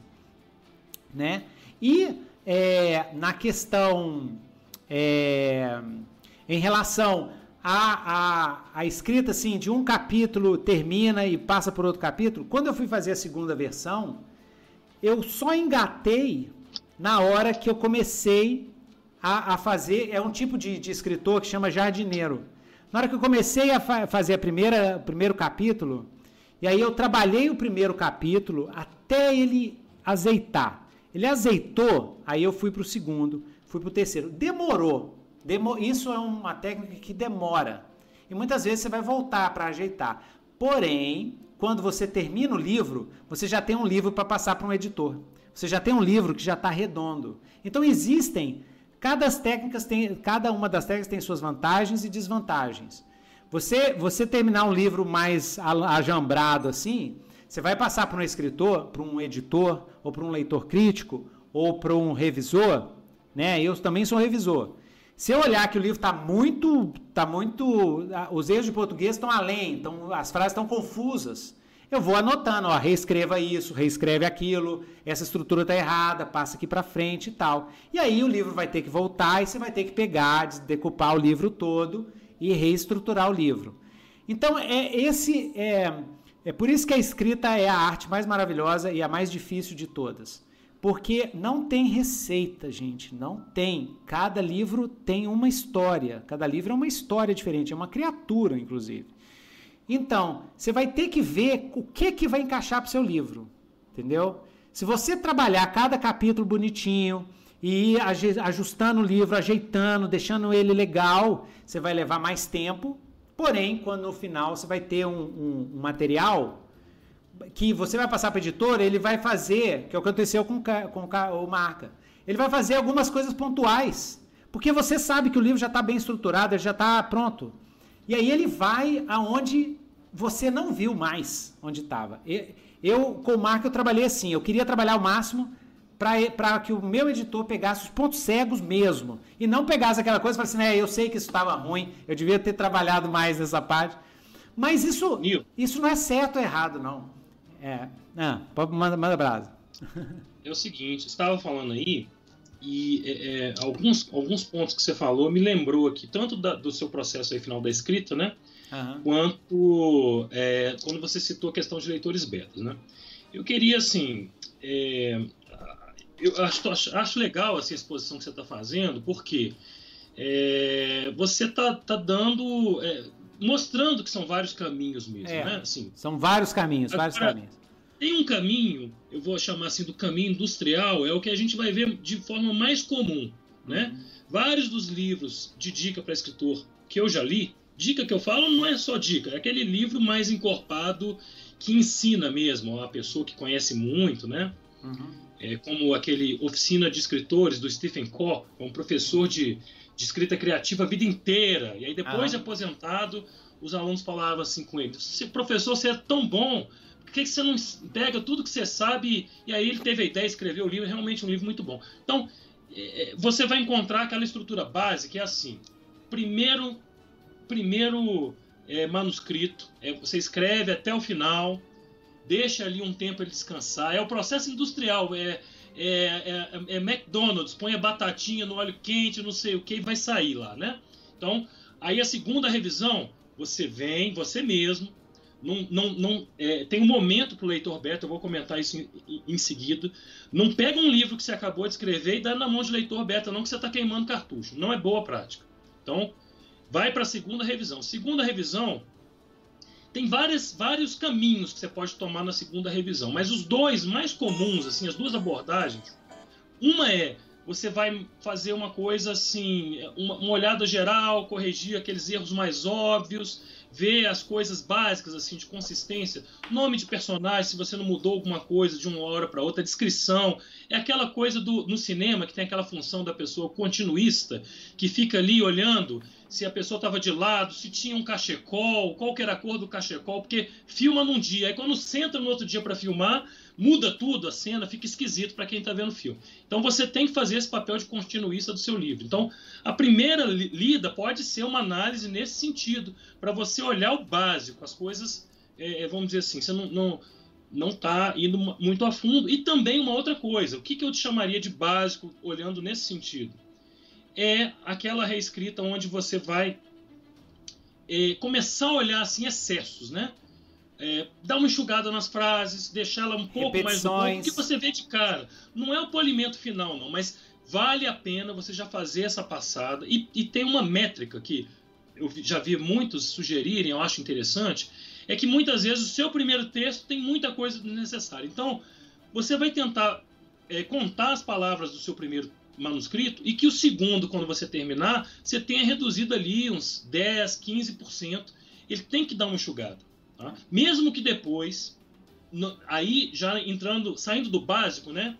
Né? E é, na questão é, em relação a, a, a escrita assim de um capítulo termina e passa por outro capítulo. Quando eu fui fazer a segunda versão, eu só engatei na hora que eu comecei a, a fazer. É um tipo de, de, escritor que chama jardineiro. Na hora que eu comecei a fa fazer a primeira, o primeiro capítulo, e aí eu trabalhei o primeiro capítulo até ele azeitar. Ele azeitou, aí eu fui para o segundo, fui para o terceiro. Demorou, Demo isso é uma técnica que demora. E muitas vezes você vai voltar para ajeitar. Porém, quando você termina o livro, você já tem um livro para passar para um editor. Você já tem um livro que já está redondo. Então existem cada técnicas tem, cada uma das técnicas tem suas vantagens e desvantagens. Você você terminar um livro mais ajambrado assim, você vai passar para um escritor, para um editor ou para um leitor crítico ou para um revisor, né? Eu também sou revisor. Se eu olhar que o livro está muito, tá muito, os erros de português estão além, então as frases estão confusas. Eu vou anotando, ó, reescreva isso, reescreve aquilo, essa estrutura está errada, passa aqui para frente e tal. E aí o livro vai ter que voltar e você vai ter que pegar, decupar o livro todo e reestruturar o livro. Então é esse é, é por isso que a escrita é a arte mais maravilhosa e a mais difícil de todas. Porque não tem receita, gente, não tem. Cada livro tem uma história, cada livro é uma história diferente, é uma criatura, inclusive. Então, você vai ter que ver o que que vai encaixar para o seu livro, entendeu? Se você trabalhar cada capítulo bonitinho e ir ajustando o livro, ajeitando, deixando ele legal, você vai levar mais tempo. Porém, quando no final você vai ter um, um, um material que você vai passar para o editor, ele vai fazer, que é o que aconteceu com, com o Marca, ele vai fazer algumas coisas pontuais, porque você sabe que o livro já está bem estruturado, ele já está pronto. E aí ele vai aonde você não viu mais onde estava. Eu, com o Marca, eu trabalhei assim, eu queria trabalhar o máximo para que o meu editor pegasse os pontos cegos mesmo, e não pegasse aquela coisa e falasse assim, é, eu sei que isso estava ruim, eu devia ter trabalhado mais nessa parte. Mas isso, isso não é certo ou errado, não. É. Ah, manda, manda brasa. É o seguinte, você estava falando aí, e é, é, alguns, alguns pontos que você falou me lembrou aqui, tanto da, do seu processo aí final da escrita, né? Uhum. Quanto é, quando você citou a questão de leitores betas, né? Eu queria, assim, é, eu acho, acho, acho, legal assim, a exposição que você está fazendo, porque é, você está tá dando é, mostrando que são vários caminhos mesmo, é, né? Assim, são vários caminhos, agora, vários caminhos. Tem um caminho, eu vou chamar assim do caminho industrial, é o que a gente vai ver de forma mais comum, né? Uhum. Vários dos livros de dica para escritor que eu já li, dica que eu falo não é só dica, é aquele livro mais encorpado que ensina mesmo a pessoa que conhece muito, né? Uhum. É, como aquele Oficina de Escritores do Stephen Coe, um professor de de escrita criativa a vida inteira. E aí, depois ah. de aposentado, os alunos falavam assim com ele: professor, você é tão bom, por que, você não pega tudo que você sabe? E aí ele teve a ideia, escreveu o livro, é realmente um livro muito bom. Então, é, é, você vai encontrar aquela estrutura básica, que é assim: primeiro, primeiro é, manuscrito, é, você escreve até o final, deixa ali um tempo ele descansar. É o processo industrial, é é, é, é, McDonald's, põe a batatinha no óleo quente, não sei o que, e vai sair lá, né? Então, aí a segunda revisão, você vem, você mesmo, não, não, não é, tem um momento para o leitor beta, eu vou comentar isso em, em, seguida. Não pega um livro que você acabou de escrever e dá na mão de leitor beta, não, que você está queimando cartucho. Não é boa prática. Então, vai para a segunda revisão. Segunda revisão, tem várias, vários caminhos que você pode tomar na segunda revisão, mas os dois mais comuns, assim, as duas abordagens, uma é você vai fazer uma coisa assim, uma, uma olhada geral, corrigir aqueles erros mais óbvios, ver as coisas básicas assim de consistência, nome de personagem, se você não mudou alguma coisa de uma hora para outra, descrição, é aquela coisa do no cinema que tem aquela função da pessoa continuista que fica ali olhando se a pessoa estava de lado, se tinha um cachecol, qual era a cor do cachecol, porque filma num dia, aí quando senta no outro dia para filmar, muda tudo, a cena fica esquisito para quem está vendo o filme. Então você tem que fazer esse papel de continuista do seu livro. Então a primeira lida pode ser uma análise nesse sentido, para você olhar o básico, as coisas, é, é vamos dizer assim, você não, não não está indo muito a fundo. E também uma outra coisa, o que, que eu te chamaria de básico olhando nesse sentido? É aquela reescrita onde você vai é, começar a olhar assim excessos, né? É, dar uma enxugada nas frases, deixá-la um pouco mais do ponto, que você vê de cara. Não é o polimento final, não, mas vale a pena você já fazer essa passada. E, e tem uma métrica que eu já vi muitos sugerirem, eu acho interessante, é que muitas vezes o seu primeiro texto tem muita coisa necessária. Então, você vai tentar é, contar as palavras do seu primeiro manuscrito e que o segundo, quando você terminar, você tenha reduzido ali uns 10, 15%. Ele tem que dar uma enxugada. Tá? Mesmo que depois, no, aí já entrando, saindo do básico, né?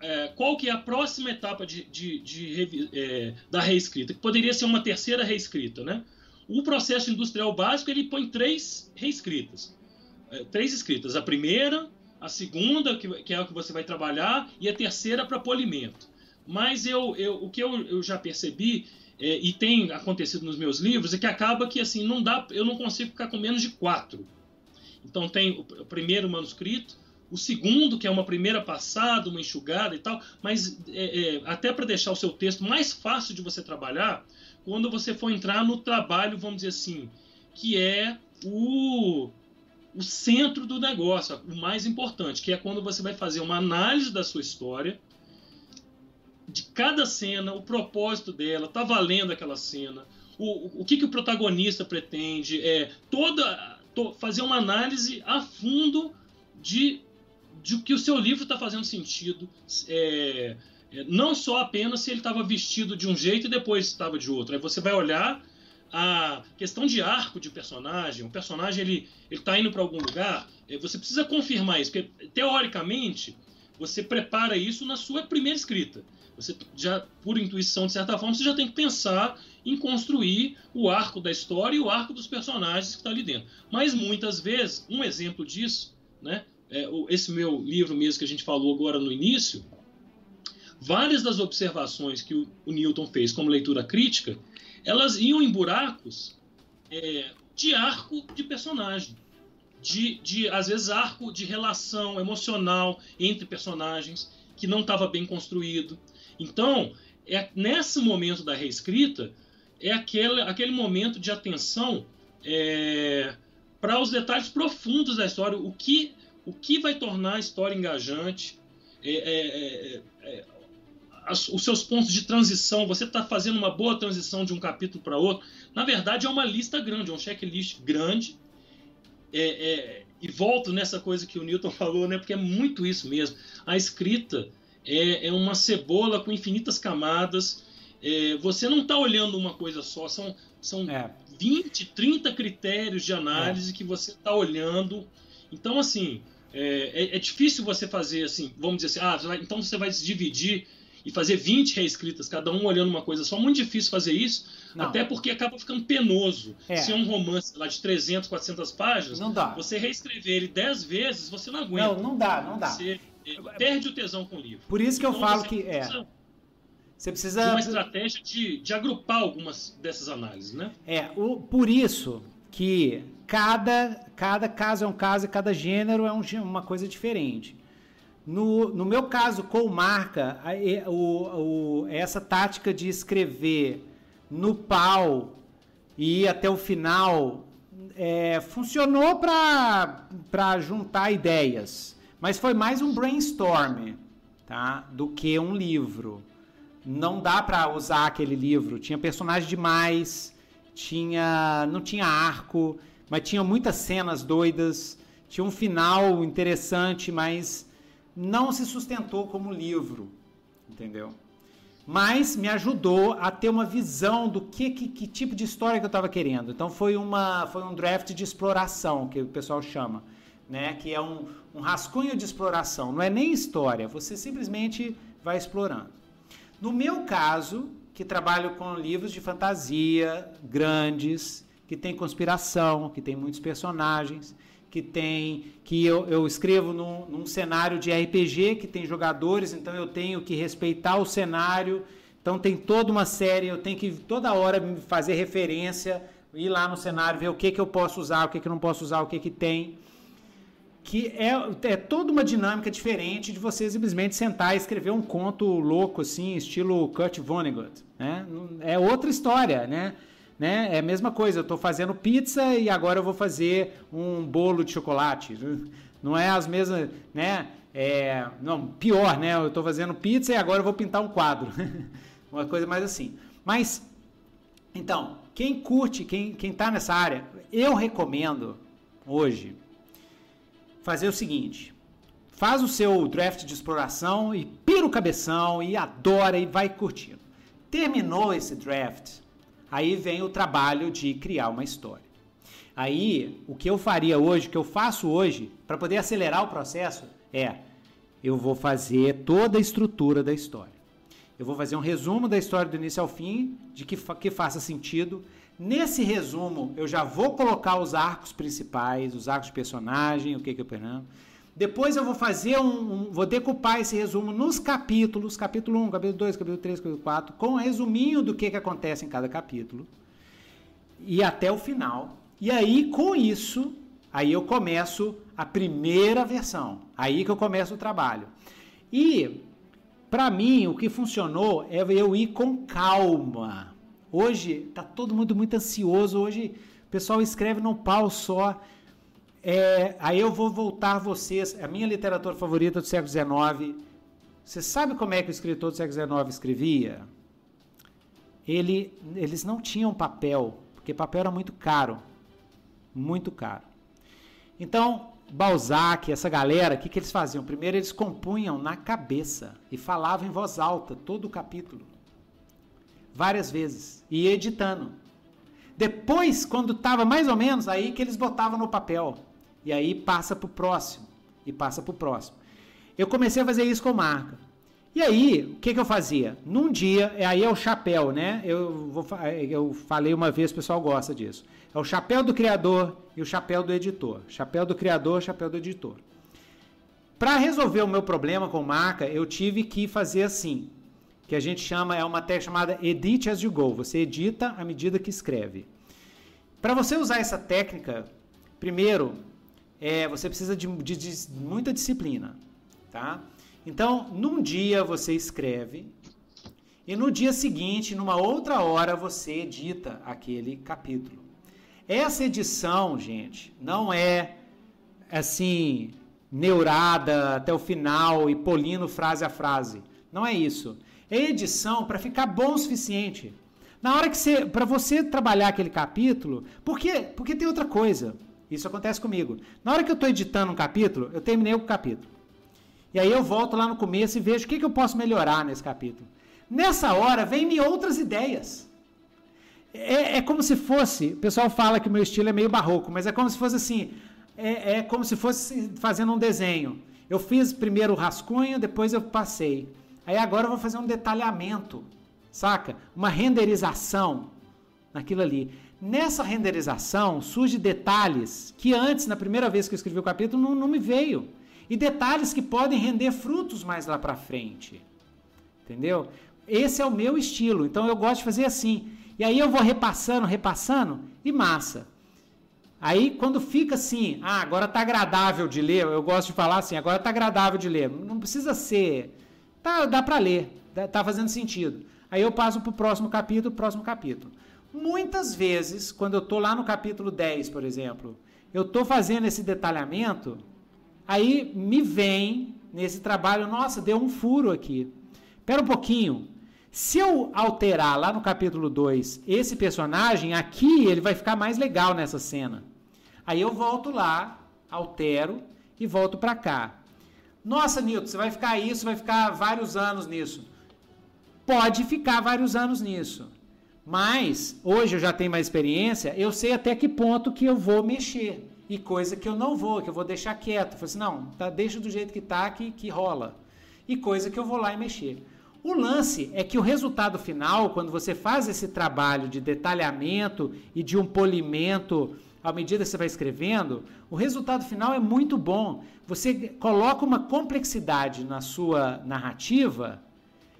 É, qual que é a próxima etapa de, de, de é, da reescrita? Que poderia ser uma terceira reescrita, né? O processo industrial básico ele põe três reescritas, é, três escritas. A primeira, a segunda, que, que é o que você vai trabalhar, e a terceira para polimento. Mas eu, eu, o que eu, eu já percebi é, e tem acontecido nos meus livros é que acaba que assim não dá, eu não consigo ficar com menos de quatro. Então tem o, o primeiro manuscrito, o segundo que é uma primeira passada, uma enxugada e tal, mas é, é, até para deixar o seu texto mais fácil de você trabalhar, quando você for entrar no trabalho, vamos dizer assim, que é o o centro do negócio, o mais importante, que é quando você vai fazer uma análise da sua história, de cada cena, o propósito dela, tá valendo aquela cena, o, o que, que o protagonista pretende, é toda to, fazer uma análise a fundo de, de que o seu livro está fazendo sentido, é, é, não só apenas se ele estava vestido de um jeito e depois estava de outro. Aí você vai olhar a questão de arco de personagem, o personagem ele está indo para algum lugar, é, você precisa confirmar isso, porque teoricamente você prepara isso na sua primeira escrita. Você já, por intuição, de certa forma, você já tem que pensar em construir o arco da história e o arco dos personagens que está ali dentro. Mas muitas vezes, um exemplo disso, né, é esse meu livro mesmo que a gente falou agora no início, várias das observações que o, o Newton fez como leitura crítica, elas iam em buracos é, de arco de personagem. De, de, às vezes, arco de relação emocional entre personagens que não estava bem construído. Então, é nesse momento da reescrita, é aquele, aquele momento de atenção é, para os detalhes profundos da história, o que, o que vai tornar a história engajante, é, é, é, é as, os seus pontos de transição, você está fazendo uma boa transição de um capítulo para outro. Na verdade, é uma lista grande, é um checklist grande. É, e volto nessa coisa que o Newton falou, né, porque é muito isso mesmo. A escrita é, é uma cebola com infinitas camadas. É, você não está olhando uma coisa só, são, são é. 20, 30 critérios de análise é. que você está olhando. Então, assim, é, é, é, difícil você fazer assim, vamos dizer assim, ah, você vai, então você vai se dividir e fazer 20 reescritas, cada um olhando uma coisa só. Muito difícil fazer isso, não. até porque acaba ficando penoso. É. Se é um romance lá de 300, 400 páginas, não dá. você reescrever ele 10 vezes, você não aguenta. Não, não dá, não dá. Você perde o tesão com o livro. Por isso que então, eu falo que é. Você precisa de uma estratégia de, de agrupar algumas dessas análises, né? É, o, por isso que cada, cada caso é um caso e cada gênero é um, uma coisa diferente. No, no meu caso, com marca, a, o, o, essa tática de escrever no pau e ir até o final é, funcionou para juntar ideias. Mas foi mais um brainstorm, tá? Do que um livro. Não dá para usar aquele livro. Tinha personagem demais, tinha, não tinha arco, mas tinha muitas cenas doidas, tinha um final interessante, mas não se sustentou como livro, entendeu? mas me ajudou a ter uma visão do que, que, que tipo de história que eu estava querendo. Então foi, uma, foi um draft de exploração, que o pessoal chama, né? que é um, um rascunho de exploração. Não é nem história, você simplesmente vai explorando. No meu caso, que trabalho com livros de fantasia grandes, que tem conspiração, que tem muitos personagens, que tem que eu, eu escrevo num, num, cenário de RPG que tem jogadores, então eu tenho que respeitar o cenário. Então tem toda uma série, eu tenho que toda hora fazer referência, ir lá no cenário, ver o que, que eu posso usar, o que, que eu não posso usar, o que, que tem. Que é, é toda uma dinâmica diferente de você simplesmente sentar e escrever um conto louco, assim, estilo Kurt Vonnegut. Né? É outra história, né? né? É a mesma coisa, eu estou fazendo pizza e agora eu vou fazer um bolo de chocolate. Não é as mesmas, né? É, não, pior, né? Eu estou fazendo pizza e agora eu vou pintar um quadro. Uma coisa mais assim. Mas, então, quem curte, quem, quem tá nessa área, eu recomendo hoje fazer o seguinte. Faz o seu draft de exploração e pira o cabeção e adora e vai curtindo. Terminou esse draft, Aí vem o trabalho de criar uma história. Aí, o que eu faria hoje, o que eu faço hoje, para poder acelerar o processo, é eu vou fazer toda a estrutura da história. Eu vou fazer um resumo da história do início ao fim, de que, fa que faça sentido. Nesse resumo, eu já vou colocar os arcos principais, os arcos de personagem, o que que eu penando. Depois eu vou fazer um, um, vou decupar esse resumo nos capítulos, capítulo 1, capítulo 2, capítulo 3, capítulo 4, com um resuminho do que, que acontece em cada capítulo. E até o final. E aí, com isso, aí eu começo a primeira versão. Aí que eu começo o trabalho. E para mim, o que funcionou é eu ir com calma. Hoje tá todo mundo muito ansioso, hoje o pessoal escreve no pau só. É, aí eu vou voltar vocês. A minha literatura favorita do século XIX. Você sabe como é que o escritor do século XIX escrevia? Ele, eles não tinham papel, porque papel era muito caro. Muito caro. Então, Balzac, essa galera, o que, que eles faziam? Primeiro, eles compunham na cabeça e falavam em voz alta todo o capítulo. Várias vezes. E editando. Depois, quando estava mais ou menos, aí que eles botavam no papel. E aí passa para o próximo. E passa para o próximo. Eu comecei a fazer isso com marca. E aí, o que, que eu fazia? Num dia, aí é o chapéu, né? Eu, vou, eu falei uma vez, o pessoal gosta disso. É o chapéu do criador e o chapéu do editor. Chapéu do criador, chapéu do editor. Para resolver o meu problema com marca, eu tive que fazer assim, que a gente chama, é uma técnica chamada Edit as you go. Você edita à medida que escreve. Para você usar essa técnica, primeiro, é, você precisa de, de, de muita disciplina, tá? Então, num dia você escreve e no dia seguinte, numa outra hora, você edita aquele capítulo. Essa edição, gente, não é assim neurada até o final e polindo frase a frase. Não é isso. É edição para ficar bom o suficiente. Na hora que você, para você trabalhar aquele capítulo, porque porque tem outra coisa. Isso acontece comigo. Na hora que eu estou editando um capítulo, eu terminei o capítulo. E aí eu volto lá no começo e vejo o que, que eu posso melhorar nesse capítulo. Nessa hora, vem-me outras ideias. É, é, como se fosse, o pessoal fala que o meu estilo é meio barroco, mas é como se fosse assim, é, é como se fosse fazendo um desenho. Eu fiz primeiro o rascunho, depois eu passei. Aí agora eu vou fazer um detalhamento, saca? Uma renderização naquilo ali. Nessa renderização surge detalhes que antes, na primeira vez que eu escrevi o capítulo, não, não me veio. E detalhes que podem render frutos mais lá para frente. Entendeu? Esse é o meu estilo. Então eu gosto de fazer assim. E aí eu vou repassando, repassando e massa. Aí quando fica assim, ah, agora tá agradável de ler, eu gosto de falar assim, agora tá agradável de ler. Não precisa ser. Tá, dá para ler, tá fazendo sentido. Aí eu passo pro próximo capítulo, próximo capítulo. Muitas vezes, quando eu estou lá no capítulo 10, por exemplo, eu estou fazendo esse detalhamento, aí me vem nesse trabalho, nossa, deu um furo aqui. Espera um pouquinho. Se eu alterar lá no capítulo 2 esse personagem, aqui ele vai ficar mais legal nessa cena. Aí eu volto lá, altero e volto para cá. Nossa, Nilton, você vai ficar isso, vai ficar vários anos nisso. pode ficar vários anos nisso. Mas, hoje eu já tenho mais experiência, eu sei até que ponto que eu vou mexer. E coisa que eu não vou, que eu vou deixar quieto. Falei assim, não, tá, deixa do jeito que tá, que, que rola. E coisa que eu vou lá e mexer. O lance é que o resultado final, quando você faz esse trabalho de detalhamento e de um polimento à medida que você vai escrevendo, o resultado final é muito bom. Você coloca uma complexidade na sua narrativa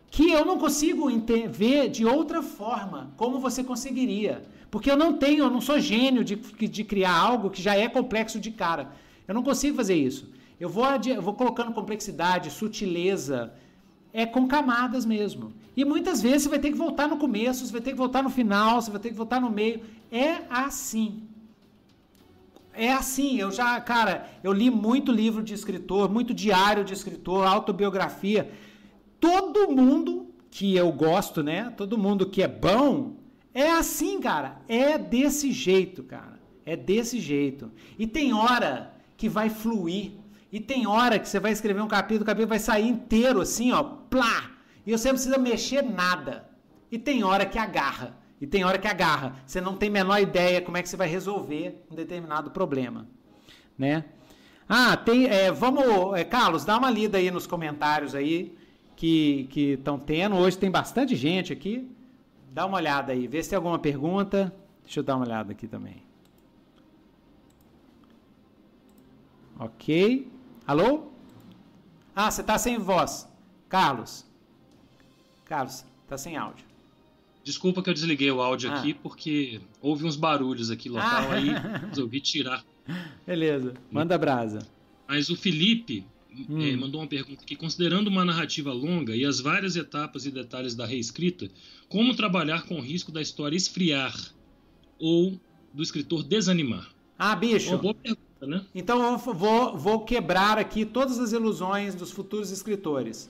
que eu não consigo ver de outra forma como você conseguiria. Porque eu não tenho, eu não sou gênio de, de criar algo que já é complexo de cara. Eu não consigo fazer isso. Eu vou, eu vou colocando complexidade, sutileza, é com camadas mesmo. E muitas vezes você vai ter que voltar no começo, você vai ter que voltar no final, você vai ter que voltar no meio. É assim. É assim, eu já, cara, eu li muito livro de escritor, muito diário de escritor, autobiografia todo mundo que eu gosto, né? Todo mundo que é bom, é assim, cara. É desse jeito, cara. É desse jeito. E tem hora que vai fluir. E tem hora que você vai escrever um capítulo, o capítulo vai sair inteiro assim, ó, plá. E você não precisa mexer nada. E tem hora que agarra. E tem hora que agarra. Você não tem a menor ideia como é que você vai resolver um determinado problema, né? Ah, tem. É, vamos, é, Carlos, dá uma lida aí nos comentários aí que estão tendo. Hoje tem bastante gente aqui. Dá uma olhada aí, vê se tem alguma pergunta. Deixa eu dar uma olhada aqui também. Ok. Alô? Ah, você está sem voz. Carlos. Carlos, está sem áudio. Desculpa que eu desliguei o áudio ah. aqui porque houve uns barulhos aqui local ah. aí, resolvi tirar. Beleza, manda brasa. Mas o Felipe, hum. é, mandou uma pergunta aqui. Considerando uma narrativa longa e as várias etapas e detalhes da reescrita, como trabalhar com o risco da história esfriar ou do escritor desanimar? Ah, bicho. Uma boa pergunta, né? Então eu vou, vou quebrar aqui todas as ilusões dos futuros escritores.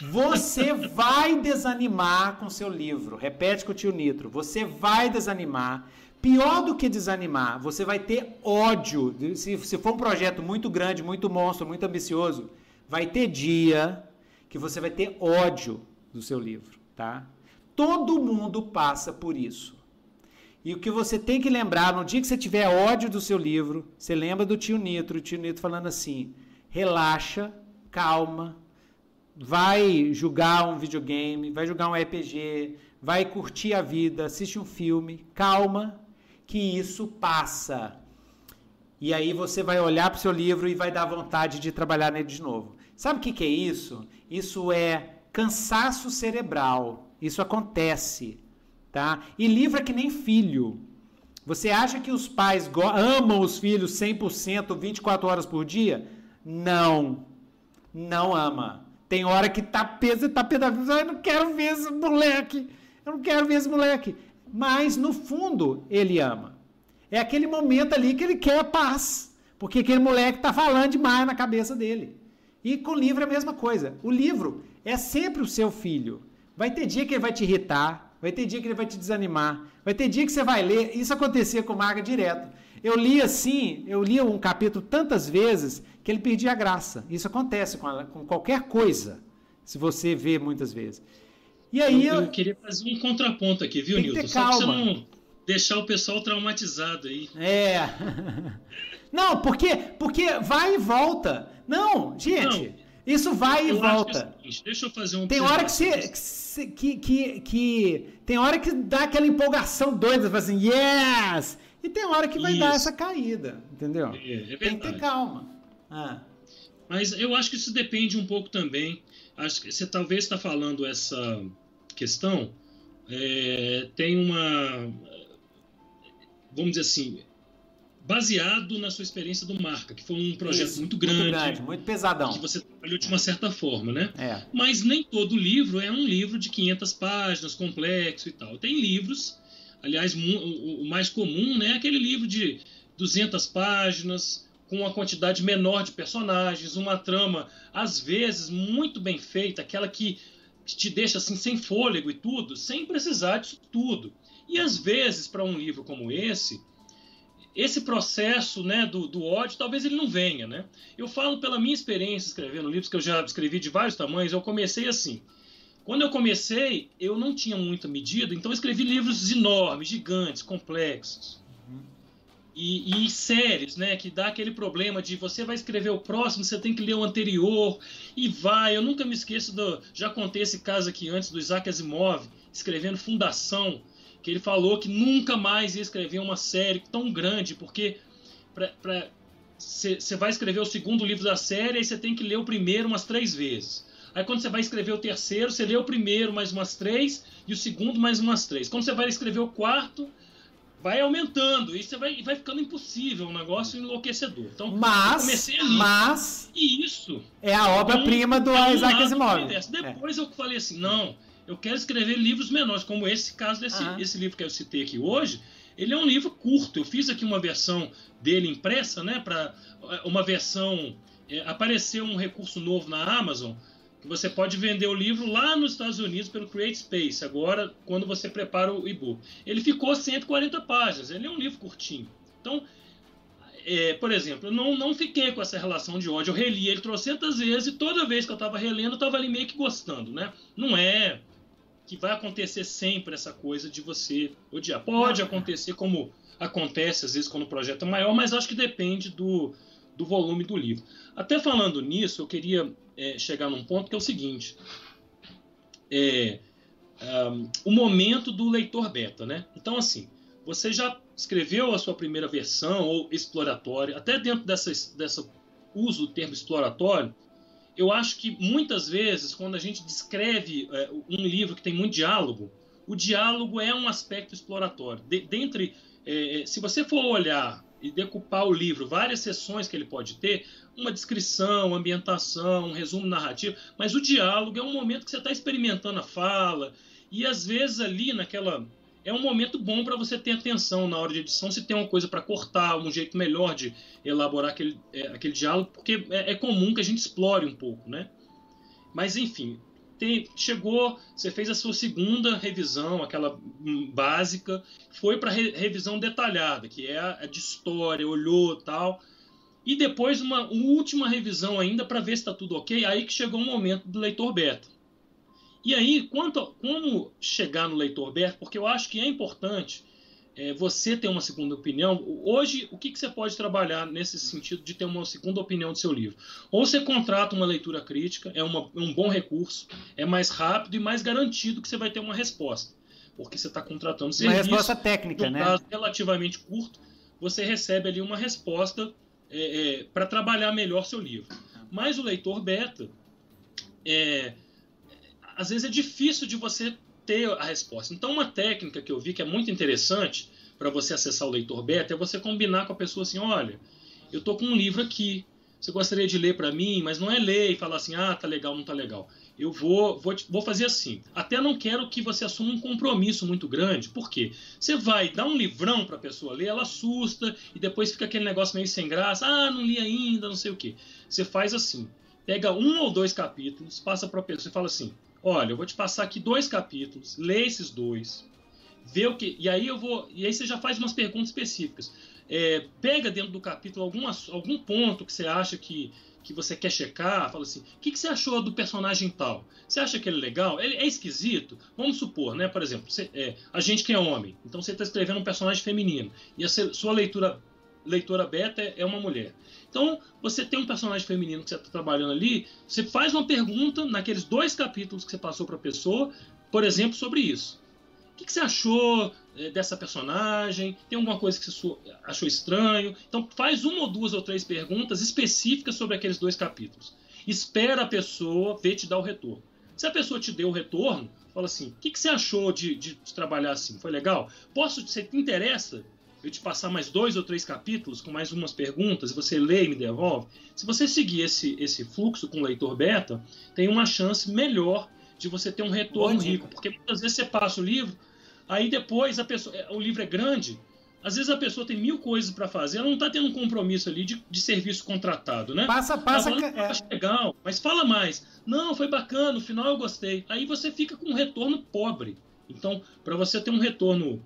Você vai desanimar com seu livro. Repete com o tio Nitro. Você vai desanimar. Pior do que desanimar, você vai ter ódio. Se, se for um projeto muito grande, muito monstro, muito ambicioso, vai ter dia que você vai ter ódio do seu livro, tá? Todo mundo passa por isso. E o que você tem que lembrar, no dia que você tiver ódio do seu livro, você lembra do tio Nitro, o tio Nitro falando assim: relaxa, calma, vai jogar um videogame, vai jogar um RPG, vai curtir a vida, assiste um filme, calma, que isso passa. E aí você vai olhar para o seu livro e vai dar vontade de trabalhar nele de novo. Sabe o que, que é isso? Isso é cansaço cerebral. Isso acontece, tá? E livro é que nem filho. Você acha que os pais amam os filhos 100%, 24 horas por dia? Não. Não ama. Tem hora que tá peso, tá pedaço. Eu não quero ver esse moleque. Eu não quero ver esse moleque mas no fundo ele ama. É aquele momento ali que ele quer paz, porque aquele moleque está falando demais na cabeça dele. E com o livro é a mesma coisa. O livro é sempre o seu filho. Vai ter dia que ele vai te irritar, vai ter dia que ele vai te desanimar, vai ter dia que você vai ler. Isso acontecia com o Marga direto. Eu li assim, eu li um capítulo tantas vezes que ele perdia a graça. Isso acontece com, ela, com qualquer coisa, se você vê muitas vezes. E aí eu, eu, eu queria fazer um contraponto aqui, viu, Nilton? Só calma. pra você não deixar o pessoal traumatizado aí. É. Não, porque, porque vai e volta. Não, gente, não, isso vai e volta. É seguinte, deixa eu fazer um Tem hora que você. Que, que, que, tem hora que dá aquela empolgação doida, assim, yes! E tem hora que vai isso. dar essa caída, entendeu? É, é tem que ter calma. Ah. Mas eu acho que isso depende um pouco também acho que você talvez está falando essa questão é, tem uma vamos dizer assim baseado na sua experiência do marca que foi um projeto Isso, muito grande muito grande muito pesadão que você trabalhou de uma certa forma né é. mas nem todo livro é um livro de 500 páginas complexo e tal tem livros aliás o mais comum né é aquele livro de 200 páginas com uma quantidade menor de personagens, uma trama às vezes muito bem feita, aquela que te deixa assim sem fôlego e tudo, sem precisar disso tudo. E às vezes para um livro como esse, esse processo né, do, do, ódio talvez ele não venha. Né? Eu falo pela minha experiência escrevendo livros, que eu já escrevi de vários tamanhos, eu comecei assim. Quando eu comecei, eu não tinha muita medida, então eu escrevi livros enormes, gigantes, complexos. E, e, séries, né? Que dá aquele problema de você vai escrever o próximo, você tem que ler o anterior e vai. Eu nunca me esqueço do. Já contei esse caso aqui antes do Isaac Asimov, escrevendo Fundação, que ele falou que nunca mais ia escrever uma série tão grande, porque você vai escrever o segundo livro da série e você tem que ler o primeiro umas três vezes. Aí quando você vai escrever o terceiro, você lê o primeiro mais umas três e o segundo mais umas três. Quando você vai escrever o quarto, vai aumentando e você vai, vai ficando impossível, um negócio enlouquecedor. Então, mas, comecei ali. Mas e isso é a obra-prima do é Isaac Asimov. Depois é. eu falei assim, não, eu quero escrever livros menores, como esse caso desse esse livro que eu citei aqui hoje. Ele é um livro curto. Eu fiz aqui uma versão dele impressa, né? Para uma versão é, apareceu um recurso novo na Amazon que você pode vender o livro lá nos Estados Unidos pelo Create Space, agora quando você prepara o e-book. Ele ficou 140 páginas, ele é um livro curtinho. Então, é, por exemplo, eu não, não fiquei com essa relação de ódio, eu reli ele trocentas vezes e toda vez que eu estava relendo, eu estava ali meio que gostando, né? Não é que vai acontecer sempre essa coisa de você odiar. Pode acontecer como acontece às vezes quando o projeto é maior, mas acho que depende do, do volume do livro. Até falando nisso, eu queria é, chegar num ponto que é o seguinte: é, um, o momento do leitor beta, né? Então, assim, você já escreveu a sua primeira versão ou exploratória, até dentro dessa, dessa uso do termo exploratório, eu acho que muitas vezes, quando a gente descreve é, um livro que tem muito diálogo, o diálogo é um aspecto exploratório. De, dentre, é, é se você for olhar e decupar o livro, várias sessões que ele pode ter, uma descrição, ambientação, um resumo narrativo, mas o diálogo é um momento que você está experimentando a fala, e às vezes ali naquela. É um momento bom para você ter atenção na hora de edição, se tem uma coisa para cortar, um jeito melhor de elaborar aquele, é, aquele diálogo, porque é, é comum que a gente explore um pouco, né? Mas enfim, tem, chegou, você fez a sua segunda revisão, aquela básica, foi para re, revisão detalhada, que é a, a, de história, olhou tal, e depois uma, uma última revisão ainda para ver se está tudo ok. Aí que chegou o momento do leitor beta. E aí, quanto como chegar no leitor beta, porque eu acho que é importante é, você ter uma segunda opinião. Hoje, o que, que você pode trabalhar nesse sentido de ter uma segunda opinião do seu livro? Ou você contrata uma leitura crítica, é, uma, é um bom recurso, é mais rápido e mais garantido que você vai ter uma resposta. Porque você está contratando serviço. Uma resposta técnica, né? prazo relativamente curto, você recebe ali uma resposta é, é, para trabalhar melhor seu livro. Mas o leitor beta, é, às vezes é difícil de você ter a resposta. Então, uma técnica que eu vi que é muito interessante para você acessar o leitor beta é você combinar com a pessoa assim: olha, eu tô com um livro aqui, você gostaria de ler para mim, mas não é ler e falar assim: ah, tá legal, não tá legal. Eu vou, vou, vou fazer assim. Até não quero que você assuma um compromisso muito grande, porque você vai dar um livrão para a pessoa ler, ela assusta e depois fica aquele negócio meio sem graça: ah, não li ainda, não sei o que. Você faz assim: pega um ou dois capítulos, passa para a pessoa e fala assim: olha, eu vou te passar aqui dois capítulos, lê esses dois, vê o que. E aí eu vou. E aí você já faz umas perguntas específicas. É, pega dentro do capítulo algum, algum ponto que você acha que, que você quer checar, fala assim, o que, que você achou do personagem tal? Você acha que ele é legal? Ele é esquisito? Vamos supor, né? Por exemplo, você, é, a gente que é homem, então você está escrevendo um personagem feminino e a sua leitura leitora beta é uma mulher. Então, você tem um personagem feminino que você está trabalhando ali, você faz uma pergunta naqueles dois capítulos que você passou para a pessoa, por exemplo, sobre isso. O que, que você achou é, dessa personagem? Tem alguma coisa que você achou estranho? Então, faz uma ou duas ou três perguntas específicas sobre aqueles dois capítulos. Espera a pessoa ver te dar o retorno. Se a pessoa te deu o retorno, fala assim: o que, que você achou de, de, de trabalhar assim? Foi legal? Posso, você te interessa eu te passar mais dois ou três capítulos com mais umas perguntas, você lê e me devolve, se você seguir esse, esse fluxo com o leitor beta, tem uma chance melhor de você ter um retorno rico. Porque muitas vezes você passa o livro, aí depois a pessoa, é, o livro é grande, às vezes a pessoa tem mil coisas para fazer, ela não está tendo um compromisso ali de, de serviço contratado, né? Passa, passa. Tá falando, é. legal, mas fala mais. Não, foi bacana, no final eu gostei. Aí você fica com um retorno pobre. Então, para você ter um retorno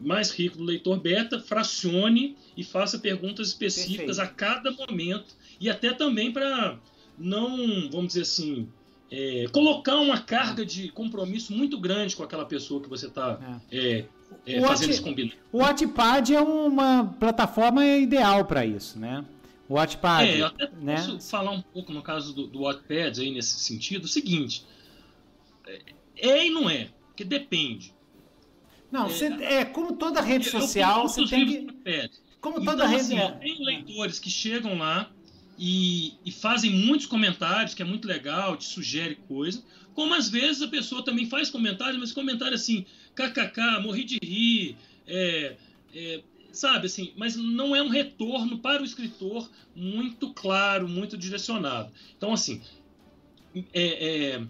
mais rico do leitor beta, fracione e faça perguntas específicas Perfeito. a cada momento e até também para não, vamos dizer assim, é, colocar uma carga de compromisso muito grande com aquela pessoa que você está é. é, é fazendo esse combinado. O Wattpad é uma plataforma ideal para isso, né? O Wattpad. É, eu até né? posso falar um pouco no caso do, do Wattpad aí nesse sentido. O seguinte, é, é e não é, porque depende. Não, você, é como toda rede social, você tem que. Como toda então, rede. Assim, tem leitores que chegam lá e, e, fazem muitos comentários, que é muito legal, te sugere coisa. Como às vezes a pessoa também faz comentários, mas comentário assim, kkk, morri de rir, é, é, sabe assim, mas não é um retorno para o escritor muito claro, muito direcionado. Então, assim, é, é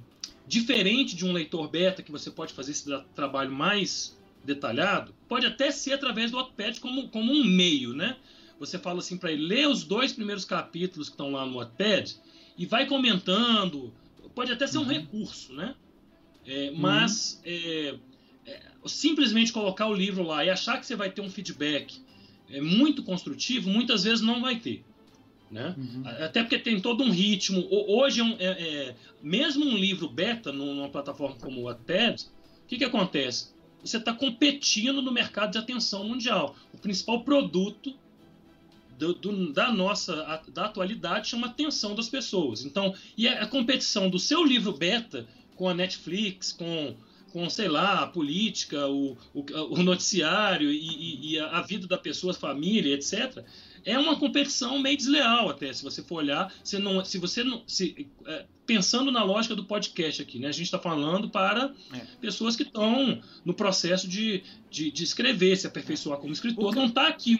diferente de um leitor beta que você pode fazer esse trabalho mais detalhado, pode até ser através do Wattpad como, como um meio, né? você fala assim para ele, lê os dois primeiros capítulos que estão lá no Wattpad e vai comentando. Pode até ser um uhum. recurso, né? É, uhum. mas é, é, simplesmente colocar o livro lá e achar que você vai ter um feedback é, muito construtivo, muitas vezes não vai ter. Né? Uhum. Até porque tem todo um ritmo. Hoje, é, é, é, mesmo um livro beta numa plataforma como o Wattpad, o que, que acontece? Você está competindo no mercado de atenção mundial. O principal produto do, do, da nossa da atualidade chama a atenção das pessoas. Então, e a, a, competição do seu livro beta com a Netflix, com, com sei lá, a política, o, o, o noticiário e, e, e, a, vida da pessoa, família, etc. É uma competição meio desleal até, se você for olhar. Se, não, se você não. Se, é, pensando na lógica do podcast aqui, né? A gente está falando para é. pessoas que estão no processo de, de, de, escrever, se aperfeiçoar como escritor. Que... Não está aqui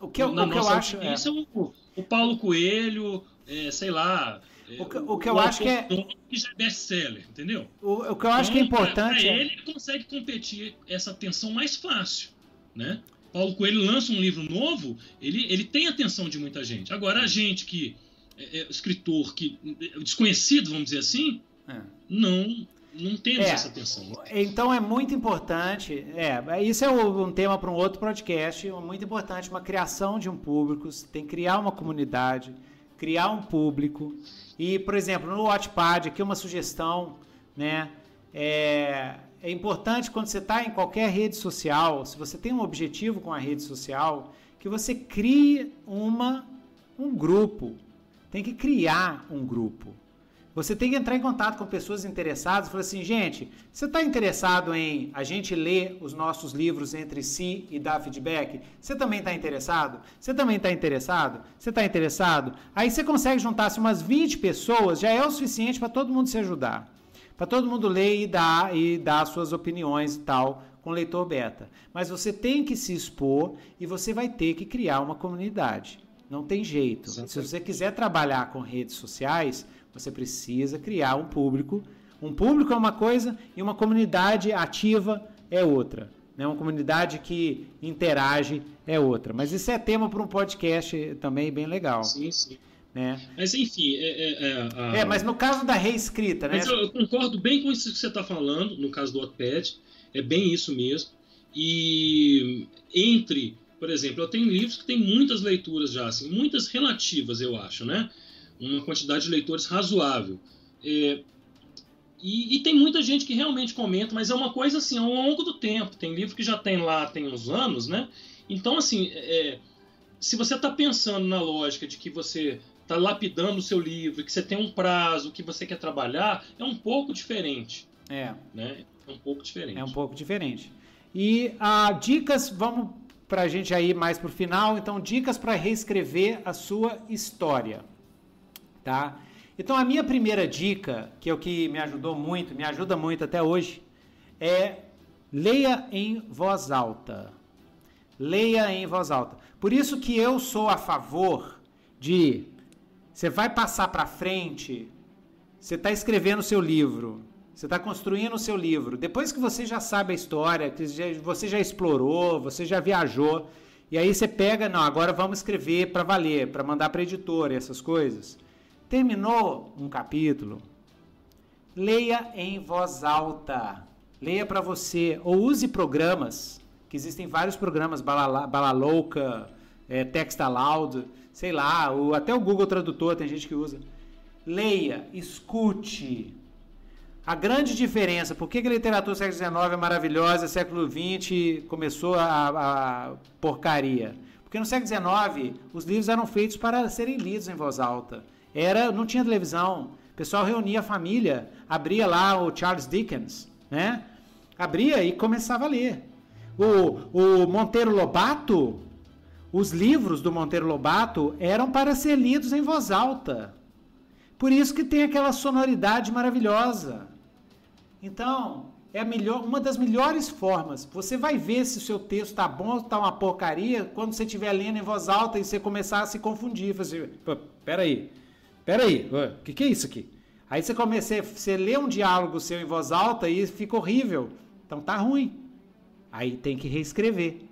um, o que eu, Na o que eu acho é... o, o Paulo Coelho, é, sei lá. O que, o que eu acho que é. Que já é best-seller, entendeu? O, o que eu acho então, que é então, importante. Pra, pra é... ele, ele consegue competir essa atenção mais fácil, né? Paulo Coelho lança um livro novo, ele, ele tem a atenção de muita gente. Agora, a gente que é, é escritor, que desconhecido, vamos dizer assim, é. não não temos é, essa atenção. Então é muito importante, é, isso é um tema para um outro podcast, é muito importante uma criação de um público, tem que criar uma comunidade, criar um público. E, por exemplo, no Watchpad, aqui uma sugestão, né? É, é importante quando você está em qualquer rede social, se você tem um objetivo com a rede social, que você crie uma, um grupo. Tem que criar um grupo. Você tem que entrar em contato com pessoas interessadas e falar assim, gente, você está interessado em a gente ler os nossos livros entre si e dar feedback? Você também está interessado? Você também está interessado? Você está interessado? Aí você consegue juntar-se umas 20 pessoas, já é o suficiente para todo mundo se ajudar. Para todo mundo ler e dar, e dar suas opiniões e tal com leitor beta. Mas você tem que se expor e você vai ter que criar uma comunidade. Não tem jeito. Se você quiser trabalhar com redes sociais, você precisa criar um público. Um público é uma coisa e uma comunidade ativa é outra. Né? Uma comunidade que interage é outra. Mas isso é tema para um podcast também bem legal. Sim, sim. Né? Mas enfim, é, é, é, a... é, mas no caso da reescrita, né? Mas eu, eu concordo bem com isso que você está falando, no caso do Wattpad, é bem isso mesmo. E entre, por exemplo, eu tenho livros que têm muitas leituras já, assim, muitas relativas, eu acho, né? uma quantidade de leitores razoável. É, e, e, tem muita gente que realmente comenta, mas é uma coisa assim, ao longo do tempo. Tem livro que já tem lá, tem uns anos, né? Então, assim, é, se você está pensando na lógica de que você está lapidando o seu livro, que você tem um prazo, que você quer trabalhar, é um pouco diferente. É. Né? É um pouco diferente. É um pouco diferente. E ah, dicas, vamos para a gente aí mais para o final. Então, dicas para reescrever a sua história tá? Então a minha primeira dica, que é o que me ajudou muito, me ajuda muito até hoje, é leia em voz alta. Leia em voz alta. Por isso que eu sou a favor de você vai passar para frente, você está escrevendo o seu livro, você está construindo o seu livro. Depois que você já sabe a história, que você já explorou, você já viajou, e aí você pega, não, agora vamos escrever para valer, para mandar para editora, essas coisas. Terminou um capítulo? Leia em voz alta. Leia para você ou use programas, que existem vários programas, Bala, Bala Louca, é, Text Aloud, sei lá, ou até o Google Tradutor tem gente que usa. Leia, escute, A grande diferença, por que, que a literatura do século XIX é maravilhosa, século XX começou a, a porcaria? Porque no século XIX os livros eram feitos para serem lidos em voz alta. Era, não tinha televisão. O pessoal reunia a família, abria lá o Charles Dickens, né? Abria e começava a ler. O, o Monteiro Lobato, os livros do Monteiro Lobato eram para ser lidos em voz alta. Por isso que tem aquela sonoridade maravilhosa. Então, é melhor, uma das melhores formas. Você vai ver se o seu texto está bom ou está uma porcaria quando você estiver lendo em voz alta e você começar a se confundir. Você, peraí, peraí, o que, que é isso aqui? Aí você começa, você lê um diálogo seu em voz alta e fica horrível. Então tá ruim. Aí tem que reescrever.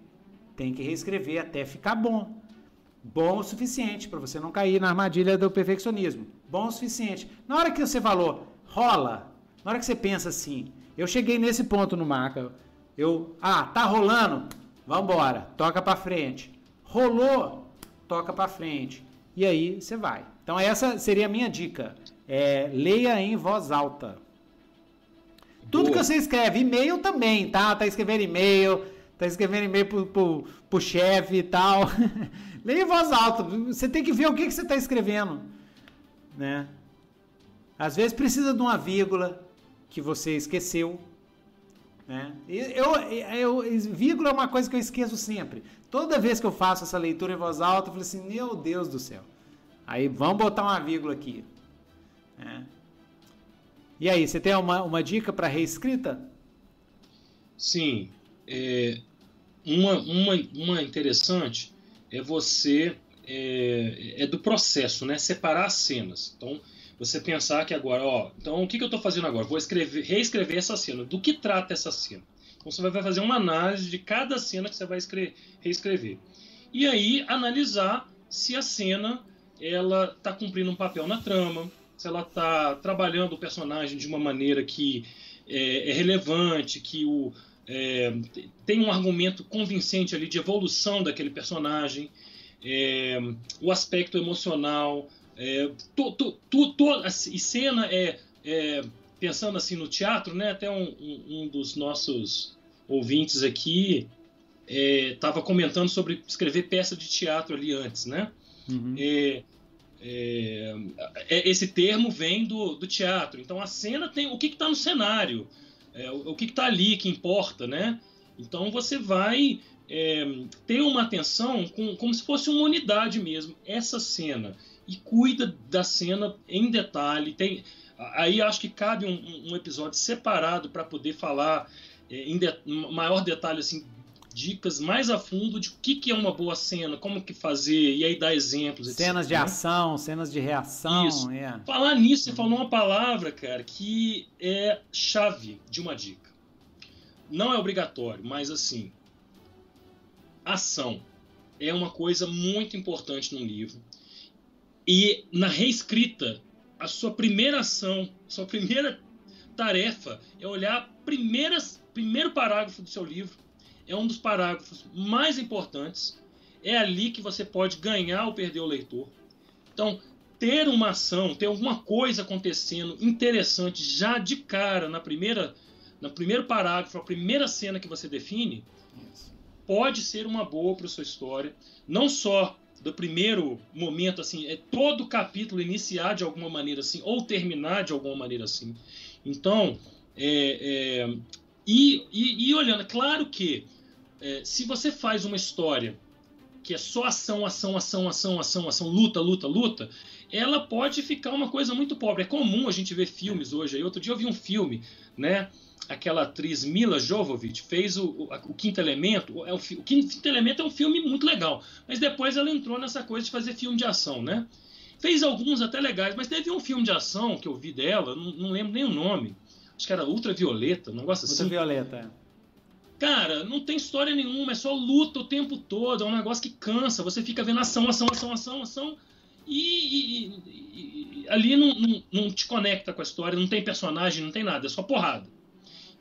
Tem que reescrever até ficar bom. Bom o suficiente para você não cair na armadilha do perfeccionismo. Bom o suficiente. Na hora que você falou, rola, na hora que você pensa assim, eu cheguei nesse ponto no Maca, eu, ah, tá rolando, vambora, toca para frente. Rolou, toca para frente. E aí você vai. Então essa seria a minha dica. É, leia em voz alta. Tudo Boa. que você escreve, e-mail também, tá? Tá escrevendo e-mail, tá escrevendo e-mail pro, pro, pro chefe e tal. leia em voz alta. Você tem que ver o que, que você está escrevendo. Né? Às vezes precisa de uma vírgula, que você esqueceu. Né? Eu, eu, eu, vírgula é uma coisa que eu esqueço sempre. Toda vez que eu faço essa leitura em voz alta, eu falo assim: Meu Deus do céu. Aí vamos botar uma vírgula aqui. Né? E aí, você tem uma, uma dica para reescrita? Sim. É, uma, uma, uma interessante é você. É, é do processo, né? Separar as cenas. Então, você pensar que agora, ó, então o que, que eu estou fazendo agora? Vou escrever, reescrever essa cena. Do que trata essa cena? Então você vai fazer uma análise de cada cena que você vai escrever, reescrever. E aí analisar se a cena ela está cumprindo um papel na trama, se ela está trabalhando o personagem de uma maneira que é, é relevante, que o, é, tem um argumento convincente ali de evolução daquele personagem, é, o aspecto emocional, é, to, to, to, to, e cena é, é, pensando assim no teatro, né? Até um, um, um dos nossos ouvintes aqui estava é, comentando sobre escrever peça de teatro ali antes, né? Uhum. É, é, é, esse termo vem do, do teatro. Então a cena tem o que está no cenário, é, o, que está ali que importa, né? Então você vai é, ter uma atenção com, como se fosse uma unidade mesmo. Essa cena e cuida da cena em detalhe. Tem, aí acho que cabe um, um episódio separado para poder falar é, em de, maior detalhe assim dicas mais a fundo de o que, que é uma boa cena, como que fazer, e aí dar exemplos. Cenas etc, de né? ação, cenas de reação. Isso. É. Falar nisso, você falou uma palavra, cara, que é chave de uma dica. Não é obrigatório, mas assim, ação é uma coisa muito importante no livro. E na reescrita, a sua primeira ação, sua primeira tarefa é olhar primeiras, primeiro parágrafo do seu livro. É um dos parágrafos mais importantes. É ali que você pode ganhar ou perder o leitor. Então, ter uma ação, ter alguma coisa acontecendo interessante já de cara na primeira, no primeiro parágrafo, a primeira cena que você define, pode ser uma boa para sua história. Não só do primeiro momento, assim, é todo o capítulo iniciar de alguma maneira assim, ou terminar de alguma maneira assim. Então, é, é, e, e, e, olhando, claro que é, se você faz uma história que é só ação, ação, ação, ação, ação, ação, luta, luta, luta, ela pode ficar uma coisa muito pobre. É comum a gente ver filmes hoje. Aí, outro dia eu vi um filme, né? aquela atriz Mila Jovovich fez o, o, o Quinto Elemento. É o, o, Quinto Elemento é um filme muito legal, mas depois ela entrou nessa coisa de fazer filme de ação, né? Fez alguns até legais, mas teve um filme de ação que eu vi dela, não, não lembro nem o nome. Acho que era Ultravioleta, um negócio assim. Ultravioleta. É. Cara, não tem história nenhuma, é só luta o tempo todo, é um negócio que cansa. Você fica vendo ação, ação, ação, ação, ação, e, e, e, ali não, não, não te conecta com a história, não tem personagem, não tem nada, é só porrada.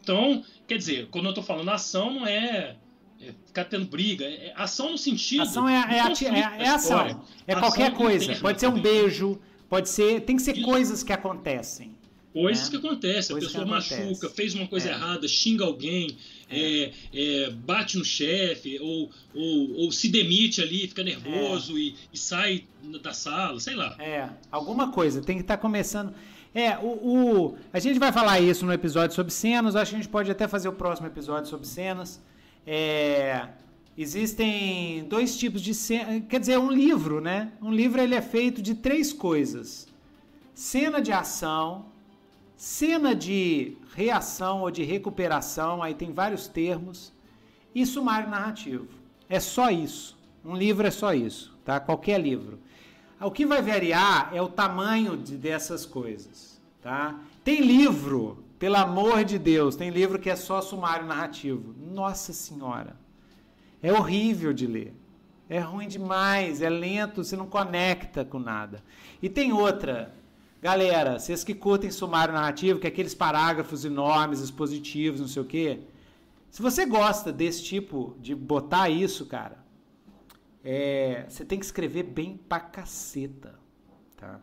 Então, quer dizer, quando eu estou falando ação, não é, é ficar tendo briga. É, é ação no sentido. Ação é, é, é, é ação. É qualquer coisa. Pode ser um beijo, pode ser. Tem que ser coisas que acontecem. Coisas né? que acontecem, a pessoa machuca, fez uma coisa é. errada, xinga alguém, é. é. É, bate no chefe, ou, ou, ou, se demite ali, fica nervoso e, e, sai da sala, sei lá. É, alguma coisa, tem que estar tá começando. É, o, o, a gente vai falar isso no episódio sobre cenas, acho que a gente pode até fazer o próximo episódio sobre cenas. É, existem dois tipos de cena, quer dizer, um livro, né? Um livro ele é feito de três coisas: cena de ação, Cena de reação ou de recuperação, aí tem vários termos, e sumário narrativo. É só isso. Um livro é só isso, tá? Qualquer livro. O que vai variar é o tamanho de, dessas coisas, tá? Tem livro, pelo amor de Deus, tem livro que é só sumário narrativo. Nossa Senhora. É horrível de ler. É ruim demais, é lento, você não conecta com nada. E tem outra, Galera, vocês que curtem sumário narrativo, que é aqueles parágrafos enormes, expositivos, não sei o quê. Se você gosta desse tipo de botar isso, cara, é, você tem que escrever bem pra caceta, tá?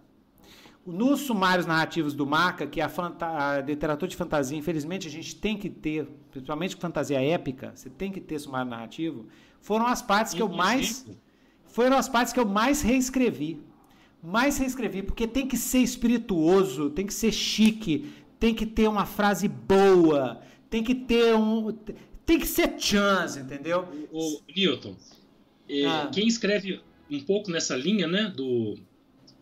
Nos sumários narrativos do Marca, que é a, a, literatura de fantasia, infelizmente a gente tem que ter, principalmente fantasia épica, você tem que ter sumário narrativo, foram as partes que eu mais foram as partes que eu mais reescrevi mais reescrevi, porque tem que ser espirituoso, tem que ser chique, tem que ter uma frase boa, tem que ter um. Tem que ser chance, entendeu? O, o Newton, é, ah. quem escreve um pouco nessa linha, né, do.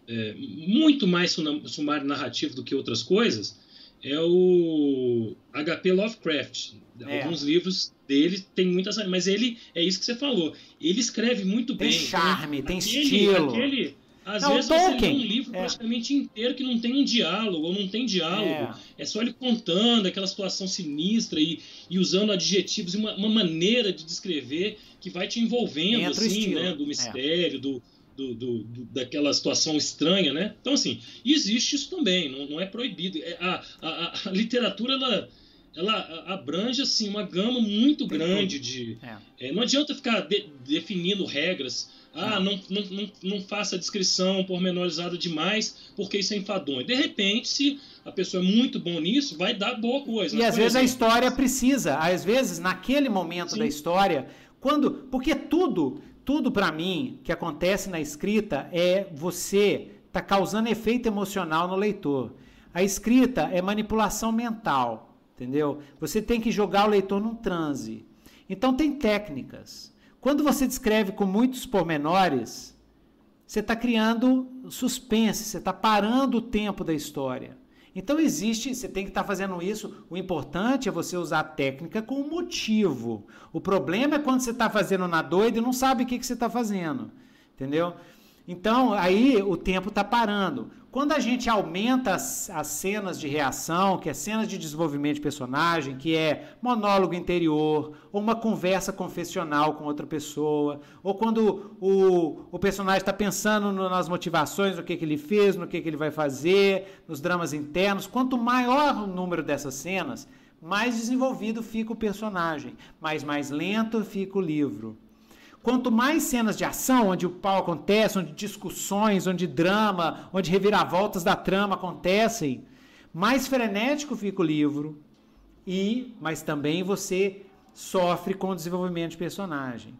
É, muito mais sumário narrativo do que outras coisas, é o HP Lovecraft. É. Alguns livros dele tem muitas. Mas ele, é isso que você falou, ele escreve muito tem bem. Tem charme, então, tem aquele, estilo. Aquele, às não, vezes Tolkien. você lê um livro é. praticamente inteiro que não tem um diálogo, ou não tem diálogo. É, é só ele contando aquela situação sinistra e, e usando adjetivos e uma, uma, maneira de descrever que vai te envolvendo, Entra assim, né? Do mistério, é. do, do, do, do, daquela situação estranha, né? Então, assim, existe isso também, não, não é proibido. É, a, a, a, literatura, ela, ela abrange, assim, uma gama muito grande de... É. É, não adianta ficar de, definindo regras ah, não, não, não, não faça descrição pormenorizada demais, porque isso é enfadonho. De repente, se a pessoa é muito bom nisso, vai dar boa coisa. E às vezes a história precisa, às vezes, naquele momento Sim. da história, quando. Porque tudo, tudo para mim que acontece na escrita é você tá causando efeito emocional no leitor. A escrita é manipulação mental, entendeu? Você tem que jogar o leitor num transe. Então tem técnicas. Quando você descreve com muitos pormenores, você está criando suspense, você está parando o tempo da história. Então existe, você tem que estar tá fazendo isso. O importante é você usar a técnica com motivo. O problema é quando você está fazendo na doida e não sabe o que, que você está fazendo. Entendeu? Então, aí o tempo está parando. Quando a gente aumenta as, as, cenas de reação, que é cenas de desenvolvimento de personagem, que é monólogo interior, ou uma conversa confessional com outra pessoa, ou quando o, o personagem está pensando no, nas motivações, no que, que ele fez, no que, que ele vai fazer, nos dramas internos, quanto maior o número dessas cenas, mais desenvolvido fica o personagem, mas mais lento fica o livro. Quanto mais cenas de ação, onde o pau acontece, onde discussões, onde drama, onde reviravoltas da trama acontecem, mais frenético fica o livro e, mas também você sofre com o desenvolvimento de personagem.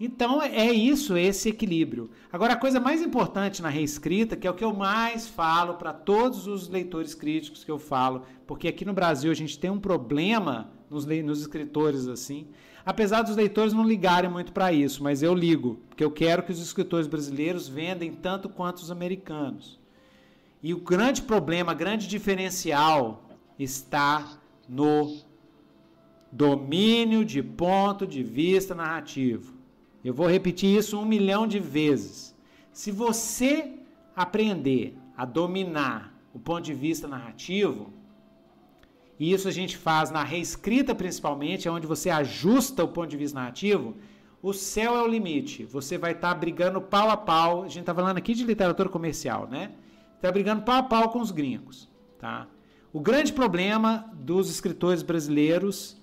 Então é isso, esse equilíbrio. Agora a coisa mais importante na reescrita, que é o que eu mais falo para todos os leitores críticos que eu falo, porque aqui no Brasil a gente tem um problema nos, nos escritores assim, Apesar dos leitores não ligarem muito para isso, mas eu ligo, porque eu quero que os escritores brasileiros vendem tanto quanto os americanos. E o grande problema, grande diferencial está no domínio de ponto de vista narrativo. Eu vou repetir isso um milhão de vezes. Se você aprender a dominar o ponto de vista narrativo, e isso a gente faz na reescrita principalmente, é onde você ajusta o ponto de vista narrativo, o céu é o limite. Você vai estar tá brigando pau a pau. A gente está falando aqui de literatura comercial, né? Está brigando pau a pau com os gringos, tá? O grande problema dos escritores brasileiros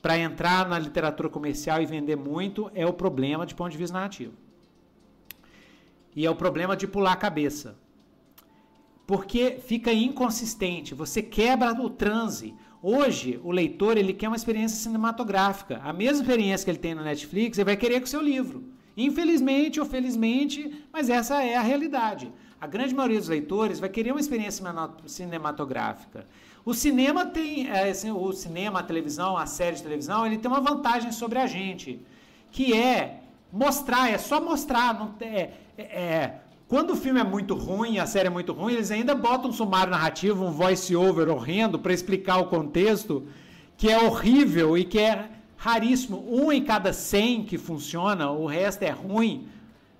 para entrar na literatura comercial e vender muito é o problema de ponto de vista narrativo. E é o problema de pular a cabeça. porque fica inconsistente, você quebra o transe. Hoje, o leitor ele quer uma experiência cinematográfica. A mesma experiência que ele tem no Netflix, ele vai querer com o seu livro. Infelizmente ou felizmente, mas essa é a realidade. A grande maioria dos leitores vai querer uma experiência cinematográfica. O cinema tem, é, assim, o cinema, a televisão, a série de televisão, ele tem uma vantagem sobre a gente, que é mostrar, é só mostrar, não é, é, é quando o filme é muito ruim, a série é muito ruim, eles ainda botam um sumário narrativo, um voice-over horrendo para explicar o contexto, que é horrível e que é raríssimo. Um em cada 100 que funciona, o resto é ruim,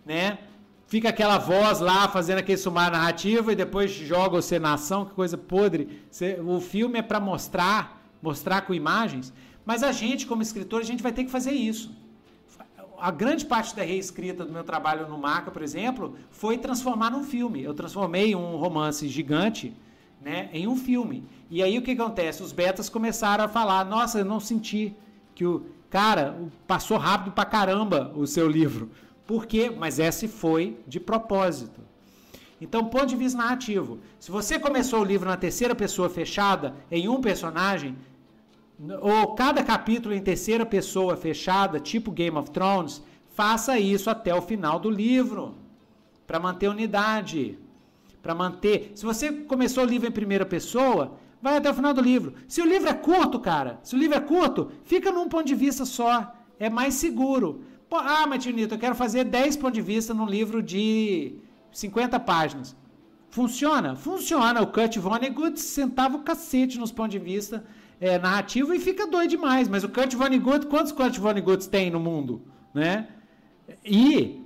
né? Fica aquela voz lá fazendo aquele sumário narrativo e depois joga você na ação, que coisa podre. O filme é para mostrar, mostrar com imagens, mas a gente, como escritor, a gente vai ter que fazer isso a grande parte da reescrita do meu trabalho no Maca, por exemplo, foi transformar num filme. Eu transformei um romance gigante né, em um filme. E aí o que acontece? Os betas começaram a falar: nossa, eu não senti que o. Cara, passou rápido pra caramba o seu livro. Por quê? Mas esse foi de propósito. Então, ponto de vista narrativo. Se você começou o livro na terceira pessoa fechada, em um personagem, ou cada capítulo em terceira pessoa fechada, tipo Game of Thrones, faça isso até o final do livro, para manter unidade, para manter. Se você começou o livro em primeira pessoa, vai até o final do livro. Se o livro é curto, cara, se o livro é curto, fica num ponto de vista só, é mais seguro. Pô, ah, mas Nito, eu quero fazer 10 pontos de vista num livro de 50 páginas. Funciona? Funciona. O Kurt Vonnegut sentava o cacete nos pontos de vista é, narrativo e fica doido demais. Mas o Kurt Vonnegut, quantos Kurt Vonnegut's tem no mundo? Né? E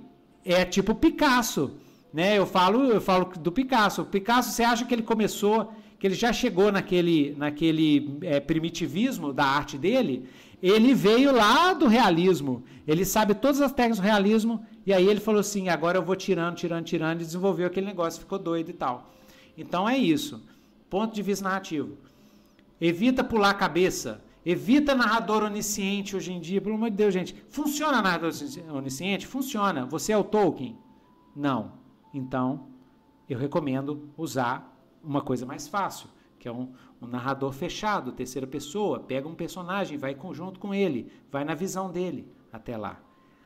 é tipo Picasso. Né? Eu falo, eu falo do Picasso. O Picasso, você acha que ele começou, que ele já chegou naquele, naquele é, primitivismo da arte dele? Ele veio lá do realismo. Ele sabe todas as técnicas do realismo. E aí ele falou assim: agora eu vou tirando, tirando, tirando, e desenvolveu aquele negócio, ficou doido e tal. Então é isso. Ponto de vista narrativo. Evita pular a cabeça. Evita narrador onisciente hoje em dia. Pelo amor de Deus, gente. Funciona narrador onisciente? Funciona. Você é o Tolkien? Não. Então, eu recomendo usar uma coisa mais fácil, que é um, um narrador fechado, terceira pessoa. Pega um personagem, vai junto com ele, vai na visão dele até lá.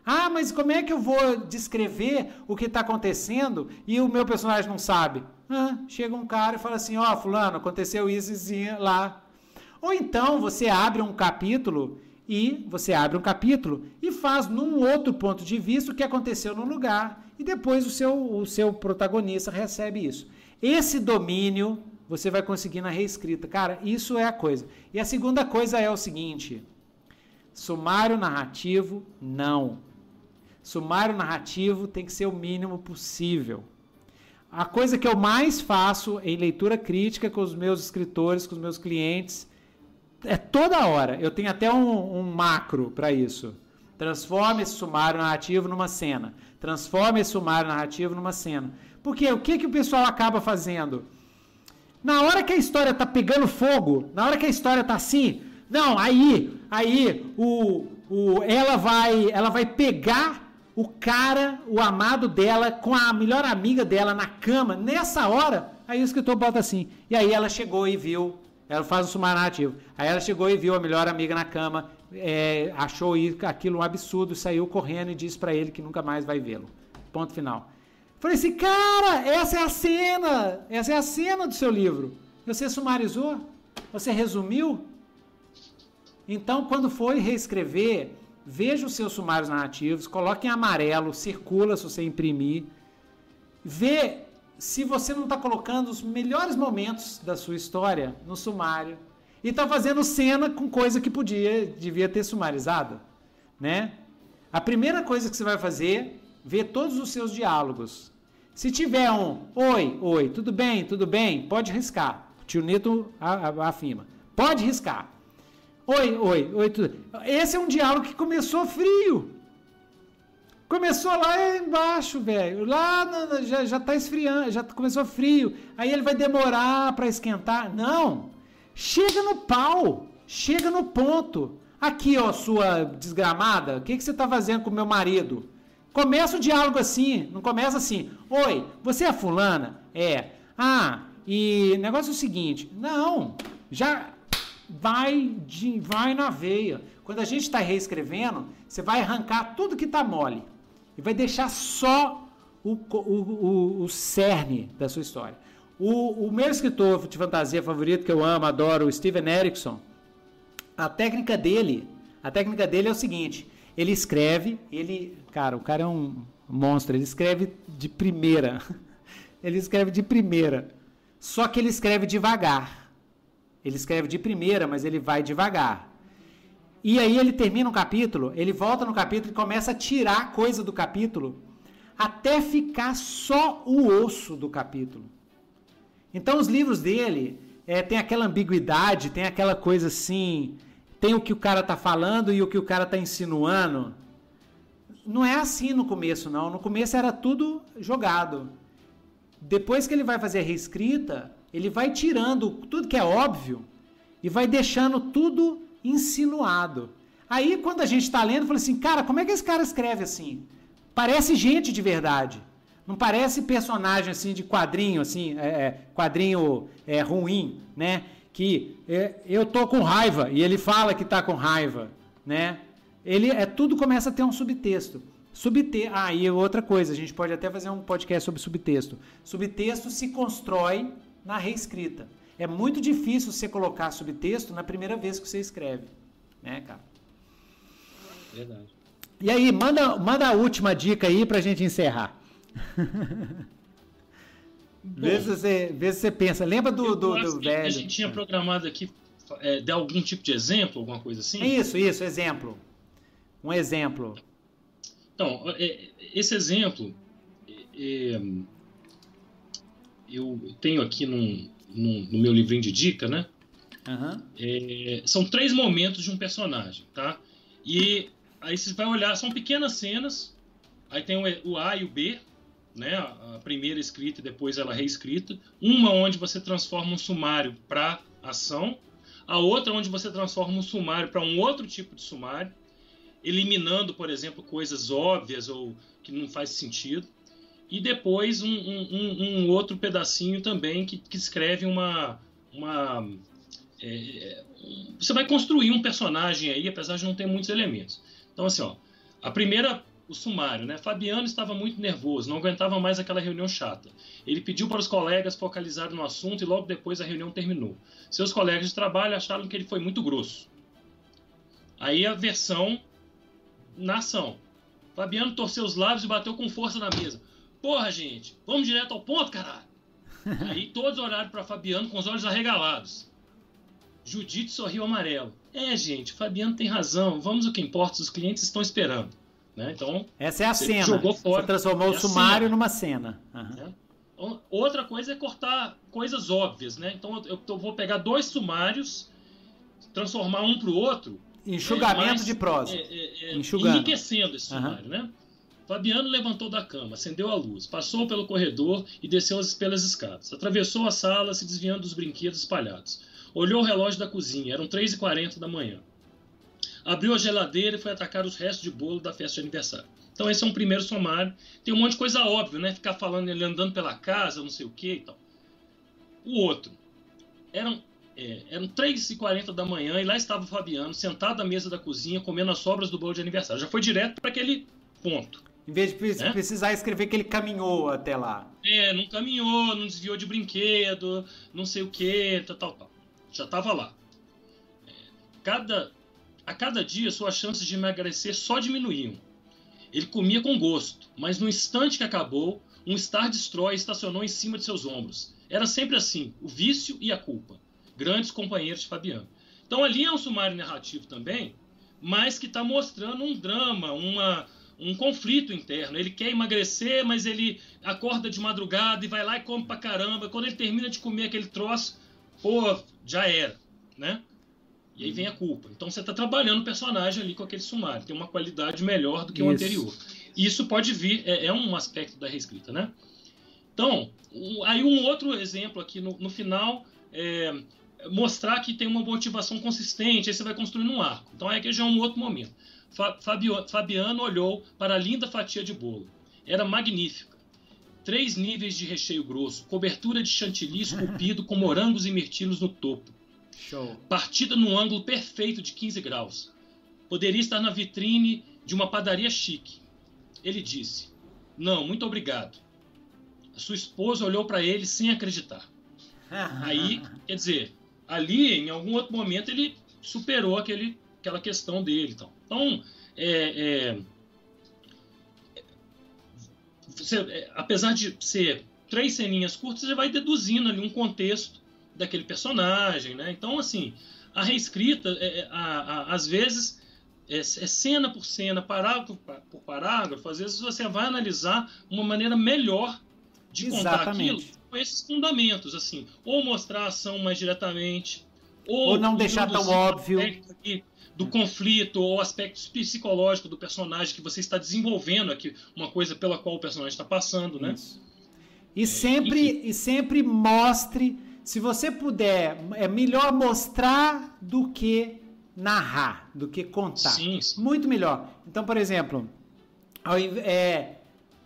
Ah, mas como é que eu vou descrever o que está acontecendo e o meu personagem não sabe? Ah, chega um cara e fala assim: Ó, oh, Fulano, aconteceu isso lá. Ou então você abre um capítulo e você abre um capítulo e faz num outro ponto de vista o que aconteceu no lugar e depois o seu, o seu protagonista recebe isso. Esse domínio você vai conseguir na reescrita. Cara, isso é a coisa. E a segunda coisa é o seguinte: sumário narrativo, não. Sumário narrativo tem que ser o mínimo possível. A coisa que eu mais faço em leitura crítica com os meus escritores, com os meus clientes, é toda hora. Eu tenho até um, um macro para isso. Transforme esse sumário narrativo numa cena. Transforme esse sumário narrativo numa cena. Porque o que, que o pessoal acaba fazendo? Na hora que a história tá pegando fogo, na hora que a história tá assim, não, aí, aí o, o, ela vai, ela vai pegar o cara, o amado dela, com a melhor amiga dela na cama, nessa hora, aí o escritor bota assim. E aí ela chegou e viu, ela faz um sumário narrativo. Aí ela chegou e viu a melhor amiga na cama, é, achou aquilo um absurdo, saiu correndo e disse para ele que nunca mais vai vê-lo. Ponto final. Falei assim, cara, essa é a cena, essa é a cena do seu livro. Você sumarizou? Você resumiu? Então, quando for reescrever, veja os seus sumários narrativos, coloque em amarelo, circula se você imprimir, vê se você não está colocando os melhores momentos da sua história no sumário e está fazendo cena com coisa que podia, devia ter sumarizado, né? A primeira coisa que você vai fazer, ver todos os seus diálogos. Se tiver um, oi, oi, tudo bem, tudo bem, pode riscar. O tio Nito afirma, pode riscar. Oi, oi, oi, tudo. Esse é um diálogo que começou frio. Começou lá embaixo, velho. Lá no, já, já tá esfriando, já começou frio. Aí ele vai demorar para esquentar. Não. Chega no pau. Chega no ponto. Aqui, ó, sua desgramada. O que, que você tá fazendo com meu marido? Começa o diálogo assim. Não começa assim. Oi, você é fulana? É. Ah, E negócio é o seguinte, não, já vai, de, vai na veia. Quando a gente está reescrevendo, você vai arrancar tudo que está mole e vai deixar só o, o, o, o cerne da sua história. O, o, meu escritor de fantasia favorito, que eu amo, adoro, o Steven Erickson, a técnica dele, a técnica dele é o seguinte, ele escreve, ele, cara, o cara é um monstro, ele escreve de primeira. Ele escreve de primeira. Só que ele escreve devagar. Ele escreve de primeira, mas ele vai devagar. E aí ele termina um capítulo, ele volta no capítulo e começa a tirar coisa do capítulo até ficar só o osso do capítulo. Então os livros dele é, tem aquela ambiguidade, tem aquela coisa assim, tem o que o cara tá falando e o que o cara tá insinuando. Não é assim no começo, não. No começo era tudo jogado. Depois que ele vai fazer a reescrita, ele vai tirando tudo que é óbvio e vai deixando tudo insinuado. Aí quando a gente está lendo, fala assim, cara, como é que esse cara escreve assim? Parece gente de verdade. Não parece personagem assim de quadrinho, assim, é, é quadrinho é, ruim, né? Que é, eu tô com raiva e ele fala que tá com raiva, né? Ele é tudo começa a ter um subtexto. Subte... Ah, e outra coisa, a gente pode até fazer um podcast sobre subtexto. Subtexto se constrói na reescrita. É muito difícil você colocar subtexto na primeira vez que você escreve, né, cara? Verdade. E aí, manda, manda a última dica aí pra gente encerrar. vê, se você, vê se você pensa. Lembra do, do, do velho? A gente tinha programado aqui é, de algum tipo de exemplo, alguma coisa assim? Isso, isso, exemplo. Um exemplo. Então, é, esse exemplo é, eu tenho aqui num, num, no meu livrinho de dica, né? Uhum. É, são três momentos de um personagem, tá? E aí você vai olhar, são pequenas cenas. Aí tem o, o A e o B, né? A primeira escrita e depois ela reescrita. Uma onde você transforma um sumário para ação, a outra onde você transforma um sumário para um outro tipo de sumário, eliminando, por exemplo, coisas óbvias ou que não faz sentido. E depois um, um, um outro pedacinho também que, que escreve uma. uma é, você vai construir um personagem aí, apesar de não ter muitos elementos. Então, assim, ó, a primeira o sumário, né? Fabiano estava muito nervoso, não aguentava mais aquela reunião chata. Ele pediu para os colegas focalizarem no assunto e logo depois a reunião terminou. Seus colegas de trabalho acharam que ele foi muito grosso. Aí a versão na ação. Fabiano torceu os lábios e bateu com força na mesa. Porra, gente, vamos direto ao ponto, caralho. Aí todos olharam para Fabiano com os olhos arregalados. Judite sorriu amarelo. É, gente, Fabiano tem razão. Vamos o que importa, os clientes estão esperando. Né? Então, essa é a cena. Jogou fora. Você transformou é o sumário cena. numa cena. Uhum. Outra coisa é cortar coisas óbvias, né? Então eu, eu vou pegar dois sumários, transformar um para o outro. Enxugamento é, mais, de prosa. É, é, é enriquecendo esse sumário, uhum. né? Fabiano levantou da cama, acendeu a luz, passou pelo corredor e desceu pelas escadas. Atravessou a sala, se desviando dos brinquedos espalhados. Olhou o relógio da cozinha, eram 3h40 da manhã abriu a geladeira e foi atacar os restos de bolo da festa de aniversário. Então esse é um primeiro sumário. Tem um monte de coisa óbvia, né? Ficar falando ele andando pela casa, não sei o que e tal. O outro. Eram, é, eram 3h40 da manhã e lá estava o Fabiano sentado à mesa da cozinha comendo as sobras do bolo de aniversário. Já foi direto para aquele ponto. Em vez de né? precisar escrever que ele caminhou até lá. É, não caminhou, não desviou de brinquedo, não sei o que, tal, tal, tal. Já estava lá. É, cada a cada dia, suas chances de emagrecer só diminuíam. Ele comia com gosto, mas no instante que acabou, um Star Destroyer estacionou em cima de seus ombros. Era sempre assim, o vício e a culpa. Grandes companheiros de Fabiano. Então ali é um sumário narrativo também, mas que está mostrando um drama, uma, um conflito interno. Ele quer emagrecer, mas ele acorda de madrugada e vai lá e come pra caramba. Quando ele termina de comer aquele troço, pô, já era, né? E aí vem a culpa. Então você está trabalhando o personagem ali com aquele sumário, tem uma qualidade melhor do que Isso. o anterior. Isso pode vir, é, é, um aspecto da reescrita, né? Então, um, aí um outro exemplo aqui no, no final é mostrar que tem uma motivação consistente, aí você vai construindo um arco. Então aí aqui já é um outro momento. Fabio, Fabiano olhou para a linda fatia de bolo. Era magnífica. três níveis de recheio grosso, cobertura de chantilly esculpido com morangos e mirtilos no topo. Show. Partida num ângulo perfeito de 15 graus. Poderia estar na vitrine de uma padaria chique. Ele disse: Não, muito obrigado. A sua esposa olhou para ele sem acreditar. Aí, quer dizer, ali, em algum outro momento, ele superou aquele, aquela questão dele. Então, então é, é, você, é, apesar de ser três ceninhas curtas, você vai deduzindo ali um contexto daquele personagem, né? Então, assim, a reescrita, é, é a, a, às vezes, é, é, cena por cena, parágrafo por parágrafo, às vezes você vai analisar uma maneira melhor de contar aquilo com esses fundamentos, assim, ou mostrar a ação mais diretamente, ou, ou não deixar tão óbvio aqui do conflito ou aspecto psicológico do personagem que você está desenvolvendo aqui, uma coisa pela qual o personagem está passando, né? Isso. E é, sempre e sempre mostre, se você puder, é melhor mostrar do que narrar, do que contar. Sim, sim. Muito melhor. Então, por exemplo, é,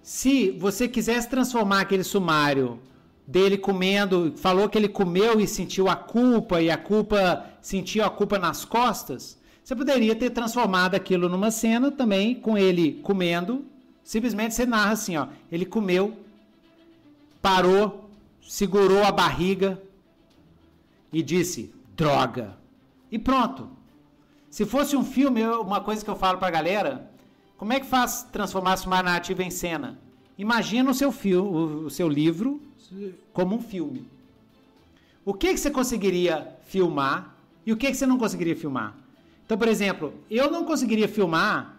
se você quisesse transformar aquele sumário dele comendo, falou que ele comeu e sentiu a culpa, e a culpa sentiu a culpa nas costas, você poderia ter transformado aquilo numa cena também com ele comendo. Simplesmente você narra assim, ó, ele comeu, parou, segurou a barriga e disse: "Droga". E pronto. Se fosse um filme, uma coisa que eu falo pra galera, como é que faz transformar uma narrativa em cena? Imagina o seu filme, o seu livro como um filme. O que, que você conseguiria filmar e o que, que você não conseguiria filmar? Então, por exemplo, eu não conseguiria filmar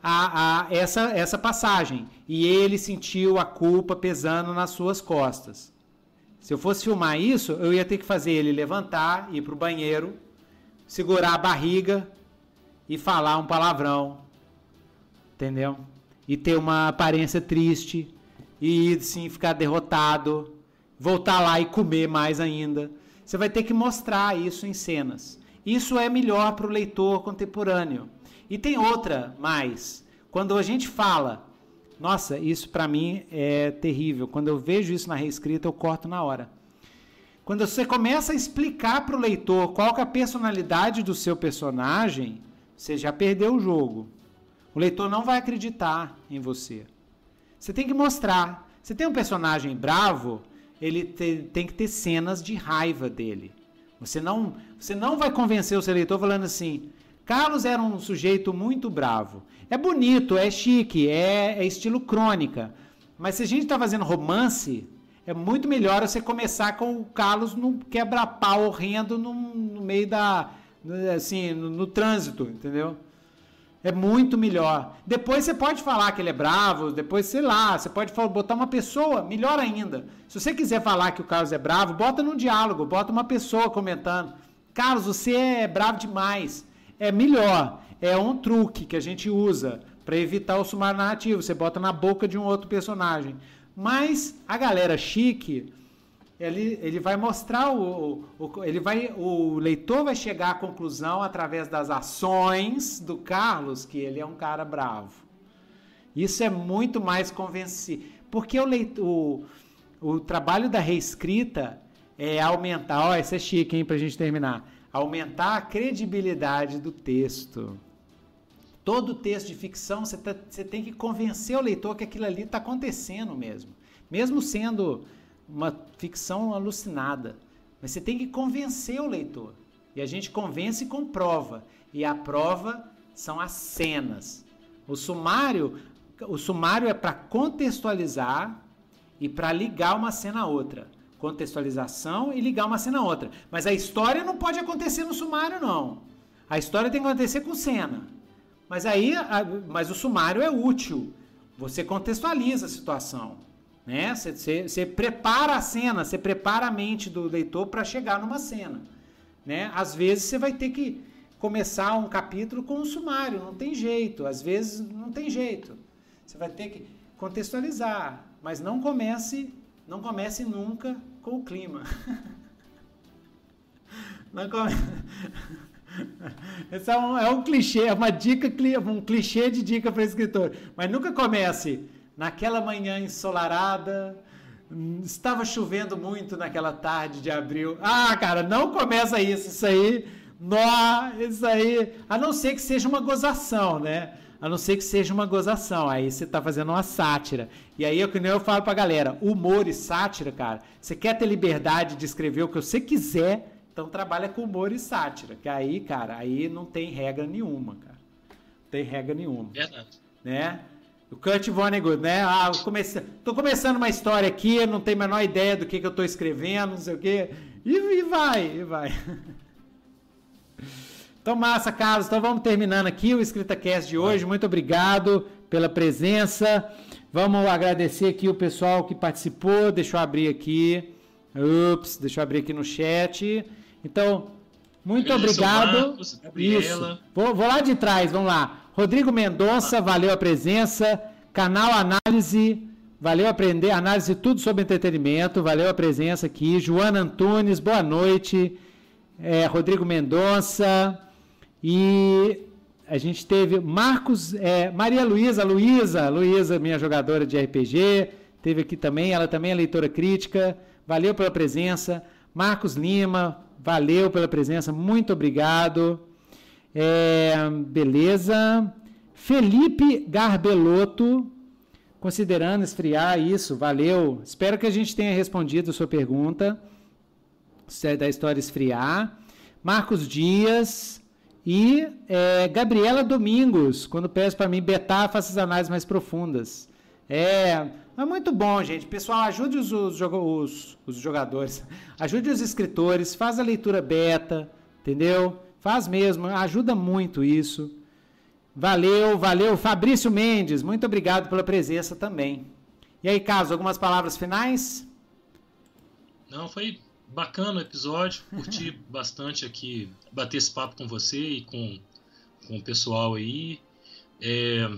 a, a, essa, essa passagem e ele sentiu a culpa pesando nas suas costas. Se eu fosse filmar isso, eu ia ter que fazer ele levantar, ir para o banheiro, segurar a barriga e falar um palavrão. Entendeu? E ter uma aparência triste e sim ficar derrotado, voltar lá e comer mais ainda. Você vai ter que mostrar isso em cenas. Isso é melhor para o leitor contemporâneo. E tem outra mais. Quando a gente fala, nossa, isso para mim é terrível. Quando eu vejo isso na reescrita, eu corto na hora. Quando você começa a explicar para o leitor qual é a personalidade do seu personagem, você já perdeu o jogo. O leitor não vai acreditar em você. Você tem que mostrar. Você tem um personagem bravo, ele te, tem que ter cenas de raiva dele. Você não, você não vai convencer o seu leitor falando assim: Carlos era um sujeito muito bravo. É bonito, é chique, é, é estilo crônica. Mas se a gente está fazendo romance, é muito melhor você começar com o Carlos no quebra-pau horrendo no, no, meio da. assim, no, no trânsito, entendeu? É muito melhor. Depois você pode falar que ele é bravo, depois, sei lá, você pode botar uma pessoa, melhor ainda. Se você quiser falar que o Carlos é bravo, bota num diálogo, bota uma pessoa comentando. Carlos, você é bravo demais. É melhor. É um truque que a gente usa para evitar o sumário narrativo. Você bota na boca de um outro personagem. Mas a galera chique, ele, ele vai mostrar o, o, ele vai o leitor vai chegar à conclusão através das ações do Carlos que ele é um cara bravo. Isso é muito mais convencido, porque o, leitor, o, o trabalho da reescrita é aumentar, ó, isso é chique, hein, pra gente terminar. Aumentar a credibilidade do texto. Todo texto de ficção você, tá, tem que convencer o leitor que aquilo ali está acontecendo mesmo. Mesmo sendo uma ficção alucinada. Mas você tem que convencer o leitor. E a gente convence com prova. E a prova são as cenas. O sumário, o sumário é para contextualizar e para ligar uma cena a outra. Contextualização e ligar uma cena a outra. Mas a história não pode acontecer no sumário, não. A história tem que acontecer com cena. Mas aí, mas o sumário é útil. Você contextualiza a situação. Né? Você prepara a cena, você prepara a mente do leitor para chegar numa cena. Né? Às vezes você vai ter que começar um capítulo com um sumário, não tem jeito. Às vezes não tem jeito. Você vai ter que contextualizar, mas não comece, não comece nunca com o clima. não come... Esse é um, é um clichê, é uma dica, um clichê de dica para escritor. Mas nunca comece naquela manhã ensolarada, Estava chovendo muito naquela tarde de abril. Ah, cara, não começa isso. Isso aí. Nó, isso aí. A não ser que seja uma gozação, né? A não ser que seja uma gozação. Aí você tá fazendo uma sátira. E aí é que nem eu falo pra galera: humor e sátira, cara. Você quer ter liberdade de escrever o que você quiser, então trabalha com humor e sátira. Que aí, cara, aí não tem regra nenhuma, cara. Não tem regra nenhuma. Verdade. Né? O Kurt Vonnegut, né? Ah, comece... tô começando uma história aqui, não tenho a menor ideia do que, que eu tô escrevendo, não sei o quê. E, e vai, e vai. Então, massa, Carlos. Então, vamos terminando aqui o EscritaCast de hoje. Muito obrigado pela presença. Vamos agradecer aqui o pessoal que participou. Deixa eu abrir aqui. Ups, deixa eu abrir aqui no chat. Então, muito obrigado. Marcos, Isso. Vou, vou lá de trás, vamos lá. Rodrigo Mendonça, valeu a presença. Canal Análise, valeu aprender. Análise tudo sobre entretenimento, valeu a presença aqui. Joana Antunes, boa noite. É, Rodrigo Mendonça. E a gente teve Marcos, é, Maria Luísa, Luísa, Luísa, minha jogadora de RPG, teve aqui também, ela também é leitora crítica. Valeu pela presença. Marcos Lima, valeu pela presença, muito obrigado. É, beleza. Felipe Garbelotto, considerando esfriar isso, valeu. Espero que a gente tenha respondido a sua pergunta é da história esfriar. Marcos Dias e é, Gabriela Domingos, quando peço para mim betar, faça as análises mais profundas. É, é muito bom, gente. Pessoal, ajude os, os, os, os jogadores, ajude os escritores, faz a leitura beta, entendeu? Faz mesmo, ajuda muito isso. Valeu, valeu. Fabrício Mendes, muito obrigado pela presença também. E aí, Carlos, algumas palavras finais? Não, foi bacana o episódio. Curti bastante aqui bater esse papo com você e com, com o pessoal aí. É,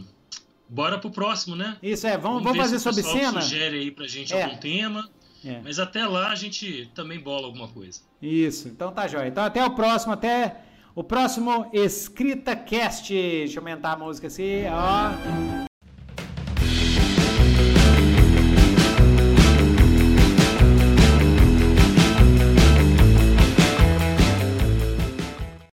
bora pro próximo, né? Isso é, vamos, vamos, vamos fazer sobre cena. Sugere aí pra gente é. algum tema. É. Mas até lá a gente também bola alguma coisa. Isso, então tá jóia. Então até o próximo, até o próximo Escrita Cast. Deixa eu aumentar a música assim, ó.